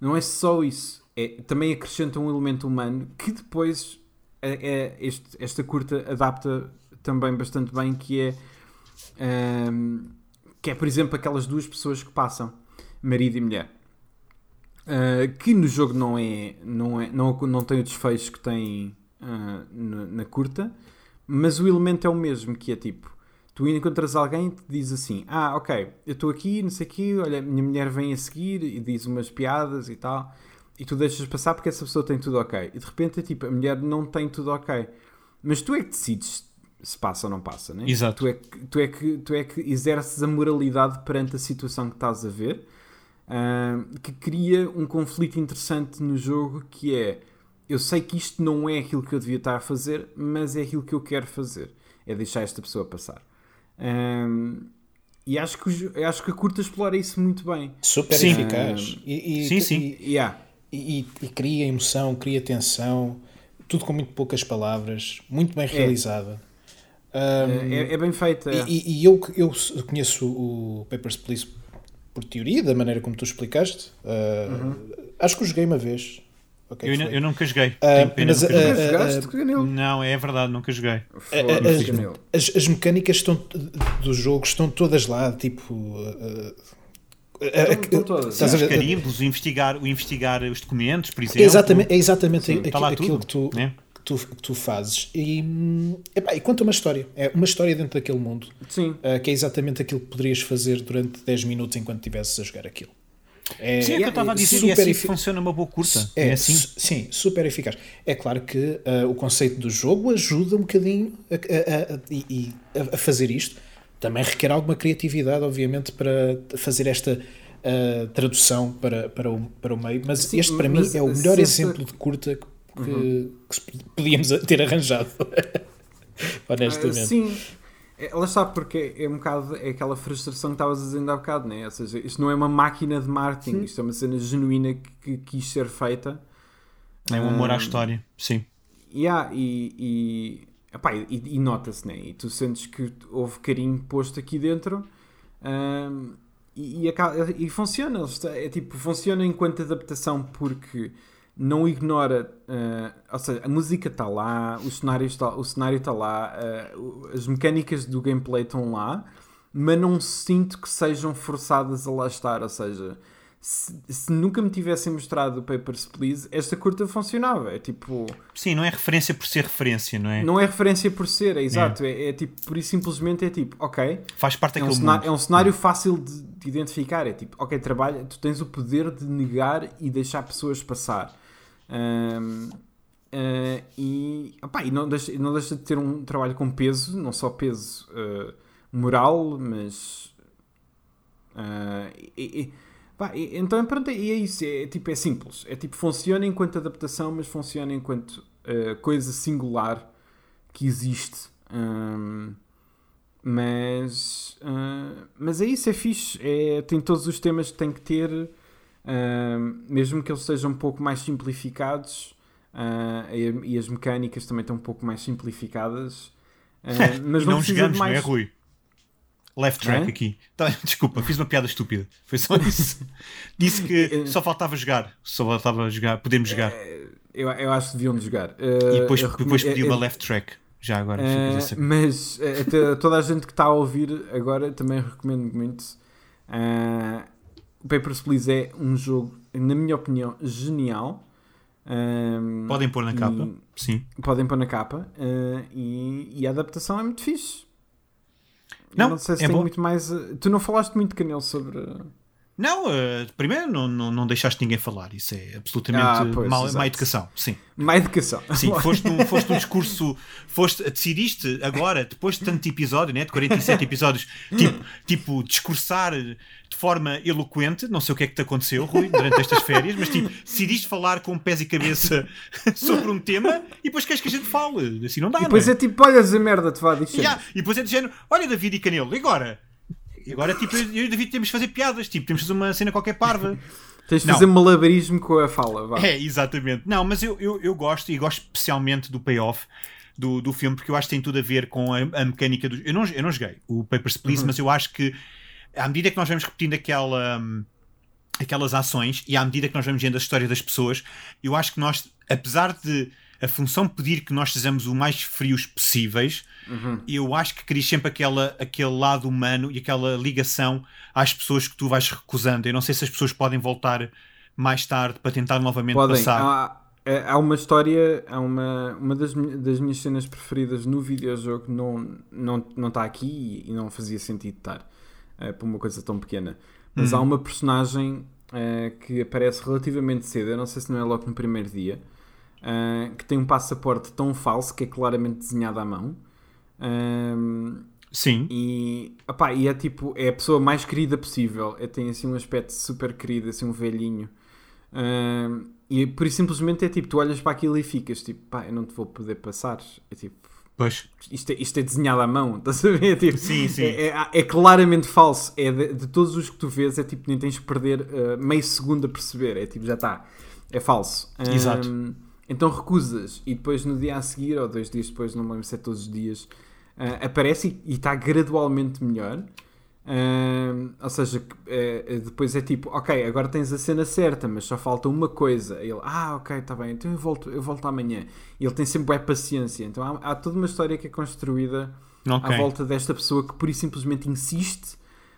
Não é só isso. É, também acrescenta um elemento humano que depois é, é este, esta curta adapta também bastante bem, que é, um, ehm, que é, por exemplo, aquelas duas pessoas que passam, marido e mulher. Uh, que no jogo não é não, é, não, não tem o desfecho que tem uh, na, na curta, mas o elemento é o mesmo, que é tipo tu encontras alguém que te diz assim: Ah, ok, eu estou aqui, não sei o quê, olha, minha mulher vem a seguir e diz umas piadas e tal, e tu deixas passar porque essa pessoa tem tudo ok. E de repente é tipo: a mulher não tem tudo ok. Mas tu é que decides se passa ou não passa, né? Exato. Tu é que, tu é que, tu é que exerces a moralidade perante a situação que estás a ver, uh, que cria um conflito interessante no jogo que é. Eu sei que isto não é aquilo que eu devia estar a fazer, mas é aquilo que eu quero fazer. É deixar esta pessoa passar. Um, e acho que, acho que a curta explora isso muito bem. Super sim. eficaz. E, e, sim, sim. E, yeah. E, e, cria emoção, cria tensão, tudo com muito poucas palavras, muito bem é. realizada. É, um, é, é, bem feita. E, eu, eu conheço o Papers, Please por teoria, da maneira como tu explicaste. Uh, uhum. Acho que o joguei uma vez. Okay, eu, eu, nunca joguei. Uh, mas, nunca uh, uh, não, é verdade, nunca joguei. As, as, as, mecânicas estão, do jogo estão todas lá, tipo. Estão todas. Os carimbos, o investigar, o investigar os documentos, por exemplo. É exatamente, é exatamente Sim, aquilo, aquilo que, tu, né? que, tu, que tu fazes. E, epá, e conta uma história. É uma história dentro daquele mundo. Sim. que é exatamente aquilo que poderias fazer durante 10 minutos enquanto estivesses a jogar aquilo. É, sim, é o que eu estava a dizer, super e assim funciona uma boa curta. É, é assim? Sim, super eficaz. É claro que uh, o conceito do jogo ajuda um bocadinho a, a, a, a, fazer isto. Também requer alguma criatividade, obviamente, para fazer esta uh, tradução para, para, o, para o meio. Mas sim, este, para mim, é o melhor exemplo de curta que, uhum. que podíamos ter arranjado. <laughs> Honestamente. Uh, sim. É, ela está porque é um bocado é aquela frustração que estavas dizendo há bocado, né? ou seja, isto não é uma máquina de marketing, sim. isto é uma cena genuína que, que quis ser feita. É um amor um, à história, sim. Yeah, e, e, epá, e, e nota-se, né? E tu sentes que houve carinho posto aqui dentro um, e, e, e, funciona. É tipo, funciona enquanto adaptação porque não ignora, uh, ou seja, a música está lá, o cenário está, o cenário está lá, uh, as mecânicas do gameplay estão lá, mas não sinto que sejam forçadas a lá estar, ou seja, se, se, nunca me tivessem mostrado o Papers, Please, esta curta funcionava. É tipo. Sim, não é referência por ser referência, não é? Não é referência por ser, é exato. É, é, é tipo, por isso simplesmente é tipo, ok. Faz parte é um cenário, É um cenário fácil de, de, identificar. É tipo, ok, trabalha, tu tens o poder de negar e deixar pessoas passar. Um, uh, ah, e, opa, e não, deixa, não deixa de ter um trabalho com peso, não só peso uh, moral, mas. Uh, e, e, pá, e, então pronto, e é isso, é, tipo, é simples. É tipo, funciona enquanto adaptação, mas funciona enquanto coisa singular que existe. Um, mas, mas é isso, é fixe. É, tem todos os temas que tem que ter Uh, mesmo que eles sejam um pouco mais simplificados uh, e, e, as mecânicas também estão um pouco mais simplificadas. Uh, <laughs> mas não, jogamos, mais... não é, Rui? Left track aqui. Tá, <laughs> desculpa, fiz uma piada estúpida. Foi só isso. <laughs> Disse que só faltava jogar. Só faltava jogar. Podemos jogar. Eu, eu acho que deviam jogar. e depois, depois pedi uma left track. Já agora. Uh, mas uh, até toda a gente que está a ouvir agora também recomendo muito. Uh, o Papers, Please é um jogo, na minha opinião, genial. Podem pôr na capa, sim. Podem pôr na capa. Uh, e, e, a adaptação é muito fixe. Não, não sei se é tem bom. muito mais. Tu não falaste muito, Canel, sobre. Não, uh, primeiro não, não, não deixaste ninguém falar, isso é absolutamente Ah, pois, má, exato. má educação, sim. Má educação. Sim, <laughs> foste num, foste num discurso, foste, decidiste agora, depois de tanto episódio, né, de 47 episódios, tipo, tipo, discursar de forma eloquente, não sei o que é que te aconteceu, Rui, durante estas férias, mas tipo, decidiste falar com pés e cabeça <laughs> sobre um tema e depois queres que a gente fale, assim não dá, E depois não é tipo, olha a merda, te vá dizer. Yeah, E depois é do género, olha David e Canelo, e agora? E agora, tipo, eu e o David temos de fazer piadas, tipo, temos de fazer uma cena qualquer parva. <laughs> Tens de fazer malabarismo com a fala. Vá. É, exatamente. Não, mas eu, eu, eu gosto e gosto especialmente do payoff do, do filme porque eu acho que tem tudo a ver com a, a mecânica do. Eu não, eu não joguei o Papers, Please, mas eu acho que à medida que nós vamos repetindo aquela. hum, Aquelas ações e à medida que nós vamos vendo a história das pessoas, eu acho que nós, apesar de a função pedir que nós sejamos o mais frios possíveis, eu acho que querias sempre aquela, aquele lado humano e aquela ligação às pessoas que tu vais recusando. Eu não sei se as pessoas podem voltar mais tarde para tentar novamente Podem. passar. Há, é- há uma história, há uma, uma das, das minhas cenas preferidas no videojogo não não não está aqui e não fazia sentido estar eh, por uma coisa tão pequena. Mas há uma personagem eh, que aparece relativamente cedo, eu não sei se não é logo no primeiro dia, eh, que tem um passaporte tão falso que é claramente desenhado à mão. Ehm, Sim. e, opá, e é tipo, é a pessoa mais querida possível. É, tem assim um aspecto super querido, assim um velhinho. Ahm, e por isso simplesmente é tipo, tu olhas para aquilo e ficas tipo, pá, eu não te vou poder passar. É tipo, Pois. isto é, isto é desenhado à mão, <laughs> estás a ver? É, tipo, Sim, sim. É, é- é claramente falso. É de, de todos os que tu vês, é tipo, nem tens que perder ah, meio segundo a perceber. É tipo, já está. É falso. Exato. Então recusas e depois no dia a seguir, ou dois dias depois, não me lembro se é todos os dias, ah, aparece e está gradualmente melhor. Ahm, ou seja, eh, depois é tipo, ok, agora tens a cena certa, mas só falta uma coisa. Ele, ah, ok, está bem, então eu volto, eu volto amanhã. E ele tem sempre boa paciência. Então há, há toda uma história que é construída Ok. à volta desta pessoa que por isso simplesmente insiste,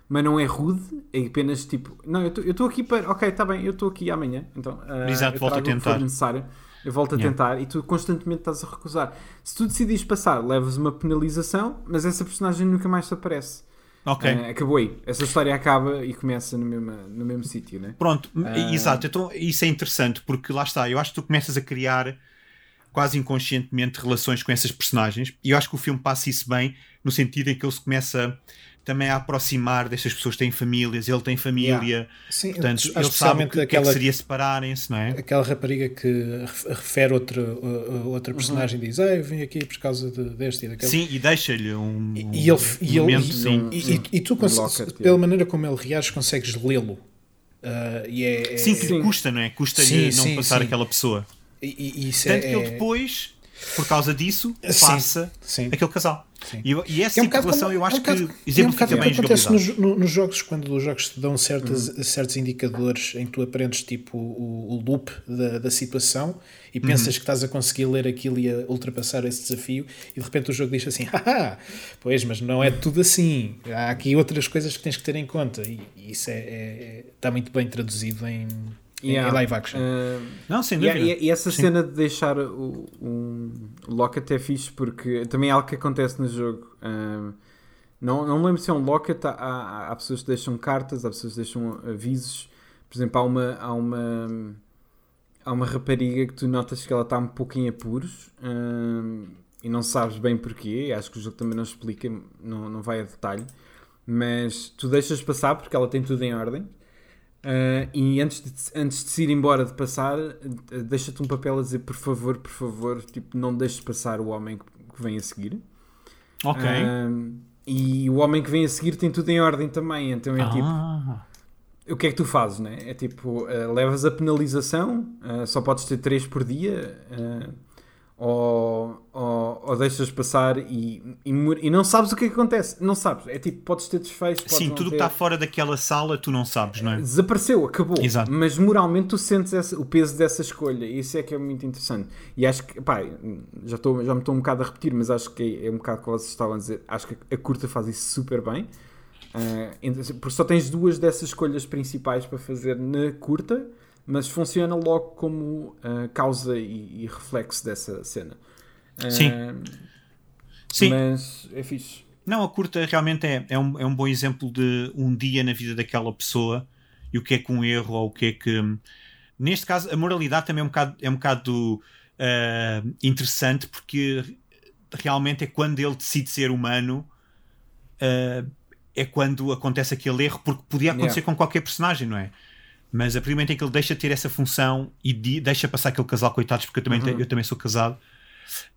mas não é rude, é apenas tipo, não, eu estou aqui para, ok, está bem, eu estou aqui amanhã, então ah, Exato, eu volta a tentar. necessário, eu volto a Yeah. tentar e tu constantemente estás a recusar. Se tu decidires passar, levas uma penalização, mas essa personagem nunca mais te aparece. Ok. Ah, acabou aí. Essa história acaba e começa no mesmo, no mesmo sítio, né? Pronto, Ah. exato. Então, isso é interessante porque lá está. Eu acho que tu começas a criar quase inconscientemente relações com essas personagens e eu acho que o filme passa isso bem no sentido em que ele se começa também a aproximar destas pessoas que têm famílias, ele tem família, Sim, portanto, acho ele sabe que, que é que aquela, seria separarem-se, não é? aquela rapariga que ref- refere outra, uh, uh, outra personagem e diz: Ah, eu vim aqui por causa de, deste e daquele. Sim, e deixa-lhe um, E, e ele, e, ele- momento, e- sim. e- e- e tu, pela yeah. maneira como ele reage, consegues lê-lo. Uh, e é, é- Sim, que lhe Sim. custa, não é? Custa-lhe não sim, passar sim. aquela pessoa. E, e- isso Tanto é, que ele depois, por causa disso, passa sim. aquele casal. Sim. E, e essa é um situação eu acho é um bocado- que é um exemplifica bem que acontece nos, no- nos jogos, quando os jogos te dão certas, Uhum. certos indicadores em que tu aprendes tipo o, o loop da, da situação e pensas Uhum. que estás a conseguir ler aquilo e a ultrapassar esse desafio e de repente o jogo diz assim, <laughs> haha, pois, mas não é tudo assim. Há aqui outras coisas que tens que ter em conta e, e isso é, é- é- está muito bem traduzido em- Yeah. em live action. Ah, Não, sem e, dúvida. e- e essa Sim. cena de deixar o, um, Locket é fixe porque também é algo que acontece no jogo. Ah, não, não me lembro se é um Locket, há, há, há pessoas que deixam cartas, há pessoas que deixam avisos. Por exemplo, há uma, há uma, há uma rapariga que tu notas que ela está um pouco em apuros ah, e não sabes bem porquê. Acho que o jogo também não explica, não, não vai a detalhe. Mas tu deixas passar porque ela tem tudo em ordem. Uh, e antes de, antes de se ir embora de passar, deixa-te um papel a dizer por favor, por favor, tipo, não deixes passar o homem que, que vem a seguir. Ok. Uh, e o homem que vem a seguir tem tudo em ordem também, então é tipo, Ah, o que é que tu fazes, né? É tipo, uh, levas a penalização, só podes ter 3 por dia, ou, ou, ou deixas passar e, e, e, não sabes o que, é que acontece. Não sabes. É tipo, podes ter desfecho. Sim, tudo que está fora daquela sala tu não sabes, não é? Desapareceu, acabou. Exato. Mas moralmente tu sentes o peso dessa escolha e isso é que é muito interessante. E acho que, pá, já, estou, já me estou um bocado a repetir, mas acho que é, é um bocado o que vocês estavam a dizer. Acho que a curta faz isso super bem. Uh, porque só tens duas dessas escolhas principais para fazer na curta mas funciona logo como uh, causa e, e, reflexo dessa cena. Uh, Sim. Sim. Mas é fixe. Não, a curta realmente é, é, um, é um bom exemplo de um dia na vida daquela pessoa e o que é que um erro ou o que é que. Neste caso, a moralidade também é um bocado, é um bocado uh, interessante porque realmente é quando ele decide ser humano. Uh, é quando acontece aquele erro, porque podia acontecer yeah. com qualquer personagem, não é? Mas a partir do momento em que ele deixa de ter essa função e de, deixa passar aquele casal, coitados, porque eu também, uhum. eu também sou casado,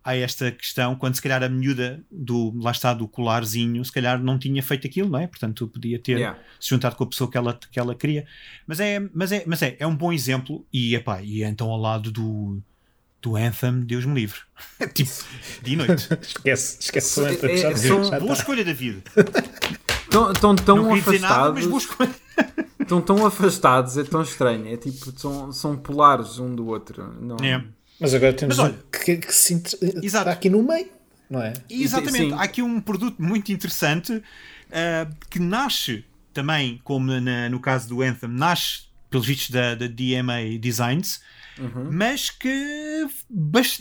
há esta questão, quando se calhar a miúda do, lá está, do colarzinho, se calhar não tinha feito aquilo, não é? Portanto, podia ter yeah. se juntado com a pessoa que ela, que ela queria. Mas é, mas é, mas é, é um bom exemplo e, epá, e é então ao lado do, do Anthem, Deus me livre. <laughs> tipo, de noite. <laughs> esquece, esquece o Anthem. É, é, são... Boa escolha da vida. <laughs> Estão tão, tão afastados. Nada, mas escolha <laughs> estão tão afastados, é tão estranho. É tipo, são, são polares um do outro. Não... É. Mas agora temos Mas, olha, um que, que se inter... está aqui no meio, não é? Exatamente. Sim. Há aqui um produto muito interessante uh, que nasce também, como na, no caso do Anthem, nasce pelos vistos da, da DMA Designs. Uhum. Mas que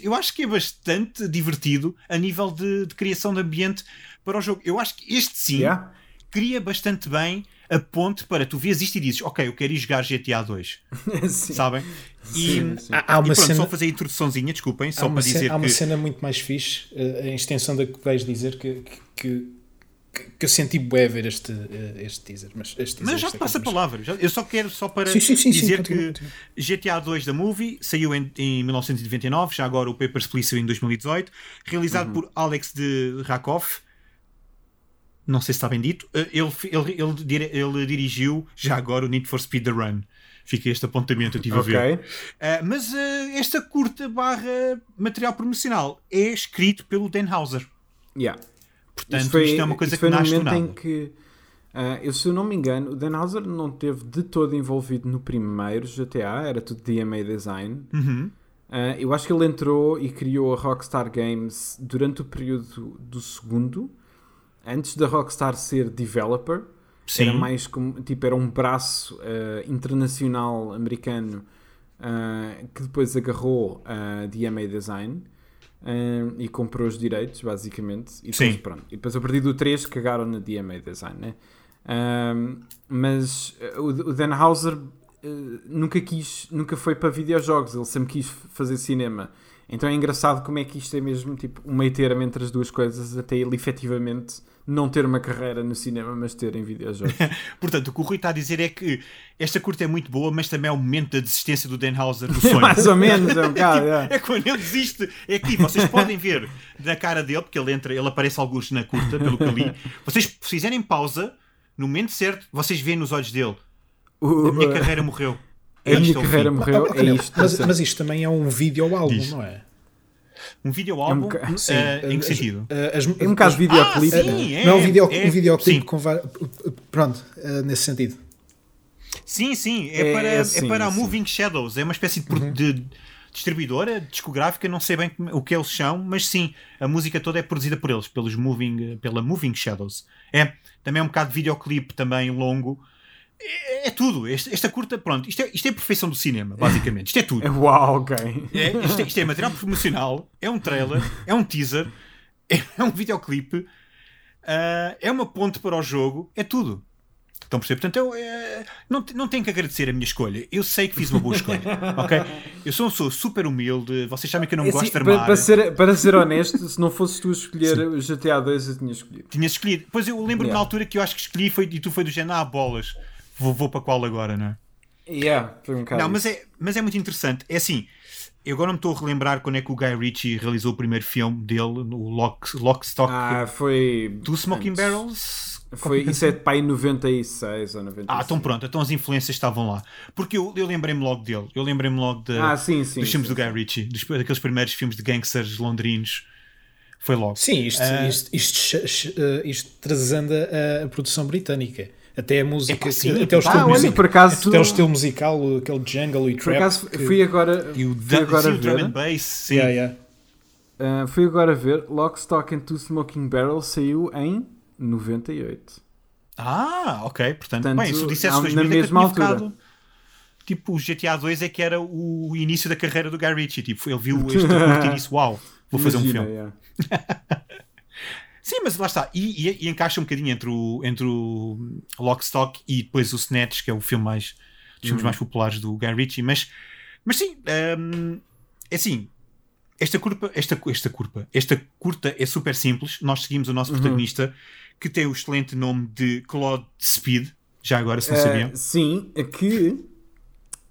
eu acho que é bastante divertido a nível de, de criação de ambiente para o jogo. Eu acho que este sim yeah. Cria bastante bem a ponte para tu vês isto e dizes, ok, eu quero ir jogar GTA 2. <laughs> Sabem? E, sim, sim. Há, há uma e pronto, cena... só fazer a introduçãozinha, desculpem, só para dizer cena, que... Há uma cena muito mais fixe, em extensão da que vais dizer, que, que, que eu senti bué ver este, uh, este teaser. Mas, este teaser, mas já te passa a palavra. Eu só quero, só para sim, sim, sim, dizer que GTA 2 da Movie saiu em, em 1999, já agora o Papers, Please em 2018, realizado uhum. por Alex de Rakoff não sei se está bem dito, eh, ele, ele, ele, ele dirigiu já agora o Need for Speed The Run. Fica este apontamento, eu estive okay. a ver. Uh, mas uh, esta curta barra material promocional é escrito pelo Dan Houser. Yeah. Portanto, foi, isto é uma coisa que nasce do nada. Em que, uh, eu, se eu não me engano, o Dan Houser não teve de todo envolvido no primeiro GTA, era tudo DMA Design. Uhum. Uh, eu acho que ele entrou e criou a Rockstar Games durante o período do segundo antes da Rockstar ser developer, Sim. era mais como tipo era um braço uh, internacional americano uh, que depois agarrou a uh, DMA Design uh, e comprou os direitos, basicamente. E depois, Sim. Pronto, e depois a partir do 3 cagaram na DMA Design, né? mas o, o Dan Houser nunca quis, nunca foi para videojogos, ele sempre quis fazer cinema. Então é engraçado como é que isto é mesmo tipo um meio termo entre as duas coisas, até ele efetivamente não ter uma carreira no cinema, mas ter em videojogos. <laughs> Portanto, o que o Rui está a dizer é que esta curta é muito boa, mas também é o momento da desistência do Dan Houser do <laughs> sonho. Mais ou menos, é um <laughs> bocado. é, tipo, é quando ele desiste. É que vocês podem ver na cara dele, porque ele entra, ele aparece alguns na curta, pelo que eu li. Vocês fizerem pausa, no momento certo, vocês veem nos olhos dele. a minha carreira morreu. É a minha carreira morreu, é isto. Mas, mas, isto também é um vídeo álbum, não é? Um videoálbum? É um sim, uh, em que sentido? As, as, é um bocado de videoclipe. Ah, sim, é, não é um, video, é, um videoclipe com Pronto, uh, nesse sentido. Sim, sim, é, é para, é, assim, para a Moving Shadows, é uma espécie de, uhum. de, distribuidora, discográfica, não sei bem o que eles são, mas sim, a música toda é produzida por eles, pelos Moving, pela Moving Shadows. É também é um bocado de videoclipe também longo, é, é, tudo. Esta, esta, curta, pronto, isto é, isto é a perfeição do cinema, basicamente. Isto é tudo. <laughs> É, uau, ok. É, isto, é, isto, é, material promocional, é um trailer, é um teaser, <laughs> é, um videoclipe, uh, é uma ponte para o jogo, é tudo. Estão a perceber? Portanto, eu é, não, não tenho que agradecer a minha escolha. Eu sei que fiz uma boa escolha. <laughs> ok? Eu sou super humilde. Vocês sabem que eu não é gosto assim, de armar. Para, para, ser, para ser honesto, se não fosses tu a escolher Sim. o GTA 2, eu tinha escolhido. Tinhas escolhido. Pois eu lembro-me yeah. na altura que eu acho que escolhi foi, e tu foi do género, ah, bolas vou, vou para qual agora, não é? Yeah, foi um Não, mas é, mas é muito interessante. É assim, eu agora não me estou a relembrar quando é que o Guy Ritchie realizou o primeiro filme dele, no Lock, Lock Stock Ah, foi. do Smoking antes. Barrels. Foi, isso é de pai 96 ou 95. Ah, então pronto, então as influências estavam lá. Porque eu, eu lembrei-me logo dele. Eu lembrei-me logo de, Ah, sim, sim. dos filmes sim, do Guy Ritchie, dos, daqueles primeiros filmes de gangsters londrinos. Foi logo. Sim, isto, Ah. isto, isto, eh, isto trazendo a, a produção britânica. Até a música, Epá, sim. até o Ah, estilo, olha, musical, por acaso- até o estilo musical, aquele jungle e Por trap. acaso que- fui agora, E o, fui agora sim, o drum ver. and bass, sim. Yeah, yeah. ah, fui agora ver. Lock, Stock and Two Smoking Barrels saiu em 98. Ah, ok. Portanto, Portanto, bem, se tu dissesse na 2000, mesma eu tinha altura. ficado- Tipo, o GTA 2 é que era o início da carreira do Guy Ritchie. Tipo, ele viu este curto e disse: Uau, vou fazer um Imagina, filme. yeah. <laughs> Sim, mas lá está. E, e- e encaixa um bocadinho entre o, entre o Lock, Stock e depois o Snatch, que é o filme mais, dos Uhum. filmes mais populares do Guy Ritchie. Mas, mas sim, hum, é assim. Esta curva, esta, esta curva, esta curta é super simples. Nós seguimos o Uhum. nosso protagonista, que tem o excelente nome de Claude Speed. Já agora, se não Ah, sabiam. sim, que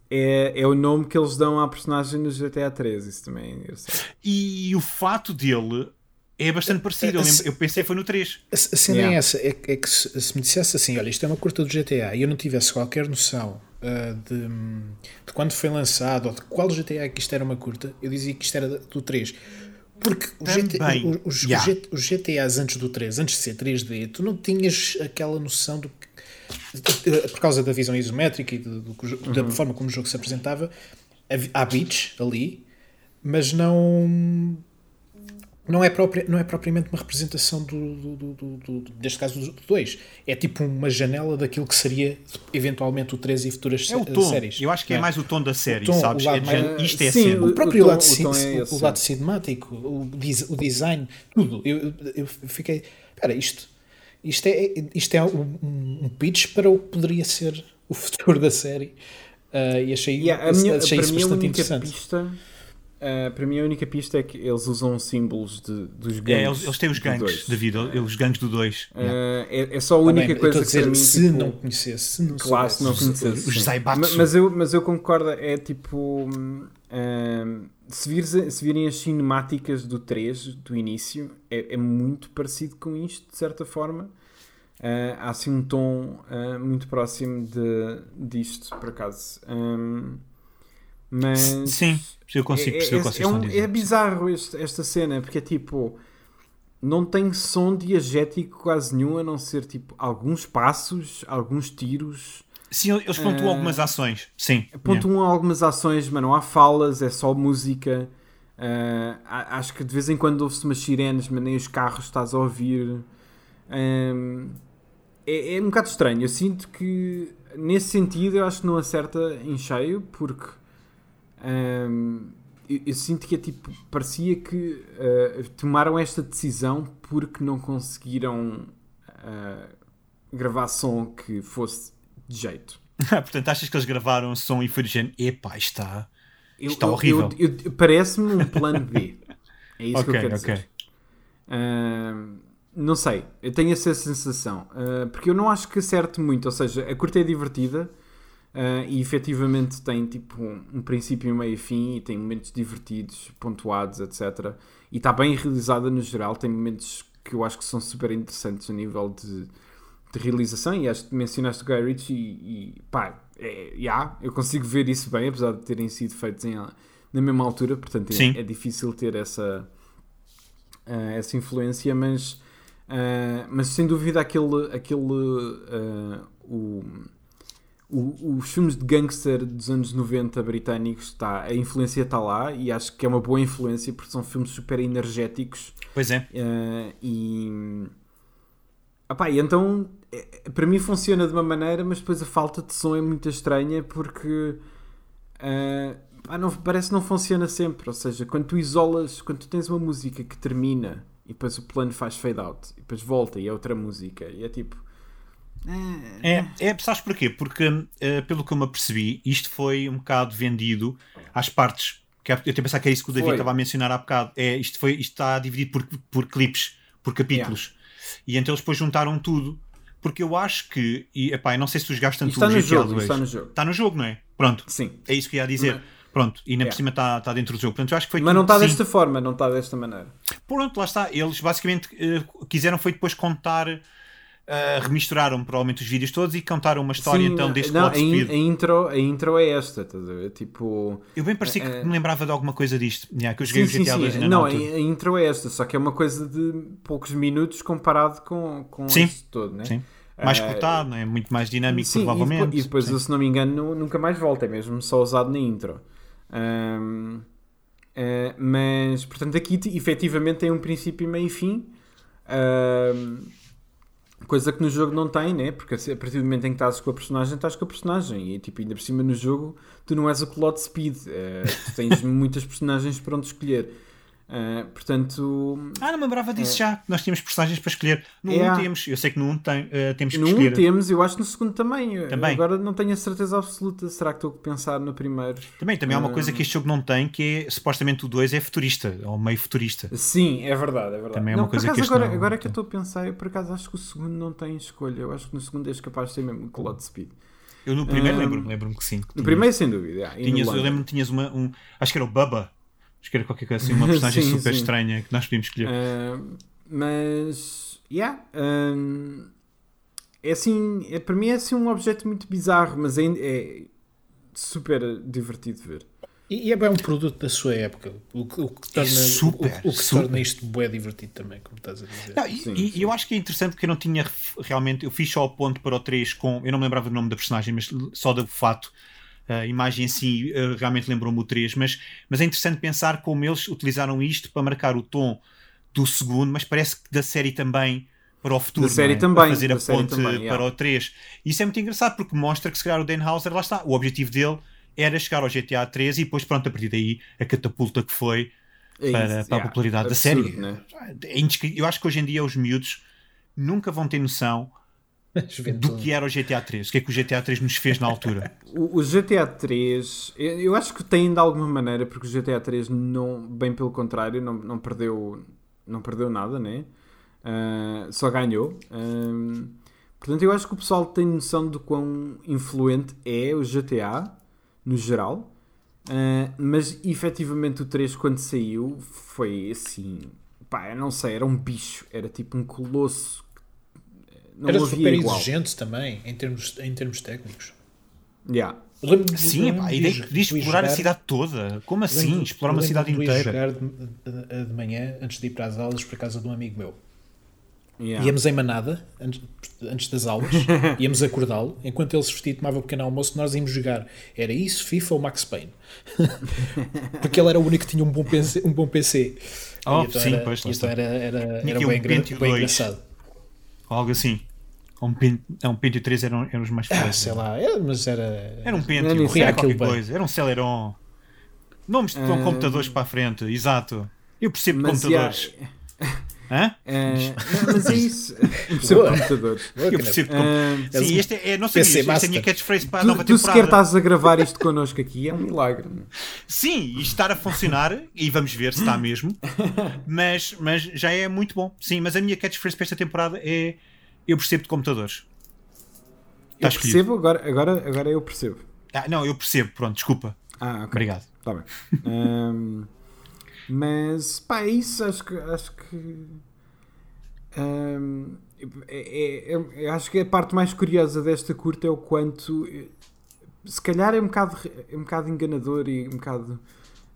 é, é o nome que eles dão à personagem no GTA 3. Isso também é engraçado. E o fato dele é bastante parecido. Eu, lembro- eu pensei que foi no 3. A, cena Yeah. é essa, é, que- é que se, se me dissesse assim, olha, isto é uma curta do GTA e eu não tivesse qualquer noção ah, de, de quando foi lançado ou de qual GTA é que isto era uma curta, eu dizia que isto era do 3. Porque o GT Também. o- os, os Yeah. Os GTAs antes do 3, antes de ser 3D, tu não tinhas aquela noção do que. Por causa da visão isométrica e do- do jo- da Uhum. forma como o jogo se apresentava, há beats ali, mas não não é, própria, não é propriamente uma representação do, do, do, do, do- deste caso do 2. É tipo uma janela daquilo que seria eventualmente o 3 e futuras É o tom. séries. Eu acho que é Não mais o tom da série, tom, sabes? o lado É mais- isto é a Sim, cena. O próprio o tom- lado, o é o lado é. cinemático, o, o design, tudo. Eu, eu- fiquei. Espera, isto, isto é, isto é um, um- pitch para o que poderia ser o <laughs> futuro da série. Ah, e achei, Yeah, a minha, achei para isso bastante única interessante. pista ah, para mim a única pista é que eles usam símbolos de, dos gangues É, eles, eles têm os do gangues, dois. David, os gangues do 2. Ah, é, é só a única eu coisa estou a que dizer, para mim, se tipo, não conhecesse, se não Claro, se não conhecesse. os. Zaibatsu. Ma- Mas eu, mas eu concordo, é tipo. hum, se, vires, se virem as cinemáticas do 3, do início, é, é muito parecido com isto, de certa forma. Há assim um tom muito próximo de, disto, por acaso. Hum, mas. Sim, eu consigo perceber o que vocês é, estão a um- é bizarro este- esta cena, porque é tipo. Não tem som diegético quase nenhum, a não ser tipo alguns passos, alguns tiros. Sim, eles pontuam Ah, algumas ações. Sim. Pontuam algumas ações, mas não há falas, é só música. A- acho que de vez em quando ouve-se umas sirenes, mas nem os carros estás a ouvir. Ahm, é, é um bocado estranho. Eu sinto que, nesse sentido, eu acho que não acerta em cheio, porque ahm, eu, eu sinto que é tipo, parecia que ah, tomaram esta decisão porque não conseguiram ah, gravar som que fosse de jeito. <laughs> Portanto, achas que eles gravaram som e género, epá, está. Está eu- horrível. Parece-me um plano B. É isso que eu quero ok. dizer. Ahm, não sei, eu tenho essa sensação. Ah, porque eu não acho que acerte muito. Ou seja, a curta é divertida ah, e efetivamente tem tipo um, um princípio, meio e fim e tem momentos divertidos, pontuados, etc. E está bem realizada no geral. Tem momentos que eu acho que são super interessantes a nível de, de realização. E acho que mencionaste o Guy Ritchie e, e pá, é, yeah, eu consigo ver isso bem, apesar de terem sido feitos em, na mesma altura. Portanto, é, é difícil ter essa ah, essa influência, mas, ah, mas sem dúvida aquele, aquele o, o- os filmes de gangster dos anos 90 britânicos, está, a influência está lá e acho que é uma boa influência porque são filmes super energéticos Pois é. ah, e, Epá, e então é- para mim funciona de uma maneira, mas depois a falta de som é muito estranha porque ah, pá, não, parece que não funciona sempre. Ou seja, quando tu isolas, quando tu tens uma música que termina e depois o plano faz fade out e depois volta e é outra música e é tipo. É, é, sabes porquê? Porque, eh, pelo que eu me apercebi, isto foi um bocado vendido às partes. Que é- eu tenho a pensar que é isso que o David Foi. estava a mencionar há bocado. É, isto, foi, isto está dividido por, por clipes, por capítulos. E então eles depois juntaram tudo. Porque eu acho que, e epá, não sei se tu jogaste tanto está o no GTA jogo, 2. isto está no jogo. Está no jogo, não é? Pronto. Sim. É isso que eu ia dizer. Pronto, e ainda Yeah. por cima está tá dentro do jogo. Portanto, eu acho que foi Mas não está desta forma, não está desta maneira. Pronto, lá está. Eles basicamente eh, quiseram foi depois contar, eh, remisturaram provavelmente os vídeos todos e contaram uma história Sim, então deste não, a, in- a intro, a intro é esta, estás a ver? Tipo. Eu bem parecia Eh, que me lembrava de alguma coisa disto. Yeah, que eu joguei Sim, o sim, GTA 2 sim. Não, a, a intro é esta, só que é uma coisa de poucos minutos comparado com, com isto todo, né? Sim. Mais Eh, cortado, né? muito mais dinâmico, Sim, e provavelmente. depois, e depois, Sim. eu, se não me engano, nu- nunca mais volta, é mesmo só usado na intro. Ahm, eh, mas, portanto, aqui efetivamente tem um princípio, meio e fim. Ahm, coisa que no jogo não tem, né? Porque a partir do momento em que estás com a personagem, estás com a personagem. E tipo, ainda por cima no jogo, tu não és o Cloud Speed. tu tens <laughs> muitas personagens para onde escolher. Ah, portanto, Ah, não me lembrava disso já. Nós tínhamos personagens para escolher. No 1 Yeah. temos. Eu sei que no 1 tem, eh, temos que no 1 escolher. temos, eu acho que no segundo também. Também. Agora não tenho a certeza absoluta. Será que estou a pensar no primeiro? Também, também há uma coisa que este jogo não tem, que é supostamente o 2 é futurista, ou meio futurista. Sim, é verdade, é verdade. Também é não, uma coisa que acaso, este agora, não- agora é que eu estou a pensar, eu por acaso acho que o segundo não tem escolha. Eu acho que no segundo és capaz de ter mesmo Cloud Speed. Eu no primeiro lembro-me lembro que sim. que No primeiro, sem dúvida. yeah, no tinhas, eu lembro-me que tinhas uma. Um, acho que era o Bubba. Acho que era qualquer coisa assim, uma <laughs> personagem Sim, super sim. estranha que nós podíamos escolher. Ah, mas, yeah, ah, é assim, é, para mim é assim um objeto muito bizarro, mas é, é super divertido de ver. E, e é bem um produto da sua época, o que, o que torna, super, o, o que super. torna isto bué divertido também, como estás a dizer. Não, e, Sim, e sim. eu acho que é interessante porque eu não tinha realmente. Eu fiz só o ponto para o 3 com. Eu não me lembrava do nome da personagem, mas só do fato. A imagem assim realmente lembrou-me o 3, mas, mas é interessante pensar como eles utilizaram isto para marcar o tom do segundo, mas parece que da série também para o futuro. Da série é? também, Para fazer a ponte também, para yeah. o 3. Isso é muito engraçado porque mostra que se calhar o Dan Houser, lá está, o objetivo dele era chegar ao GTA 3 e depois, pronto, a partir daí a catapulta que foi É para, para a yeah, popularidade absurdo, da série. né? É Eu acho que hoje em dia os miúdos nunca vão ter noção <laughs> do que era o GTA 3, o que é que o GTA 3 nos fez na altura. <laughs> O, o GTA 3, eu, acho que tem de alguma maneira, porque o GTA 3 não, bem pelo contrário, não, não, perdeu, não perdeu nada, né? Ah, só ganhou. Ahm, portanto, eu acho que o pessoal tem noção do quão influente é o GTA, no geral. Ah, mas efetivamente o 3, quando saiu, foi assim. Pá, eu não sei, era um bicho, era tipo um colosso. Não Era super igual. exigente também, em termos, em termos técnicos. Yeah. Sim, pá, a de ideia ir- de explorar a cidade toda. Como assim? lembro- Explorar uma cidade de ir inteira. jogar de, de- de manhã, antes de ir para as aulas, para casa de um amigo meu. Yeah. Íamos em manada, antes, antes das aulas, <laughs> íamos acordá-lo, enquanto ele se vestia e tomava um pequeno almoço, nós íamos jogar. Era isso, FIFA ou Max Payne? <laughs> Porque ele era o único que tinha um bom PC. Um bom PC. Oh, E então sim, era, pois, então era, era, Tinha era bem, um engra- Pentium bem 2. engraçado. Algo assim. Um Pentium, não, um Pentium 3 eram, eram os mais Ah, fortes. sei lá, era, mas era. Era um Era isso, era era qualquer coisa. Era um Celeron. Nomes de Ah. computadores para a frente, exato. Eu percebo Mas, computadores. <laughs> Hã? Não, mas é isso. Percebo Boa. computadores. Eu percebo de computadores. Eh, Sim, este é, é, não sabia, PC esta é a minha catchphrase para a tu, nova tu sequer temporada. estás a gravar isto connosco aqui, é um milagre. Sim, e estar a funcionar, e vamos ver se está mesmo, <laughs> mas, mas já é muito bom. Sim, mas a minha catchphrase para esta temporada é eu percebo de computadores. Eu Está escolhido. percebo, agora, agora, agora eu percebo. Ah, não, eu percebo, pronto, desculpa. Ah, ok. Obrigado. Tá bem. Ahm, <laughs> mas, pá, é isso. Acho que. Acho que. ahm, é, é- é- eu acho que a parte mais curiosa desta curta é o quanto. eh, Se calhar é um bocado, é um bocado enganador e um bocado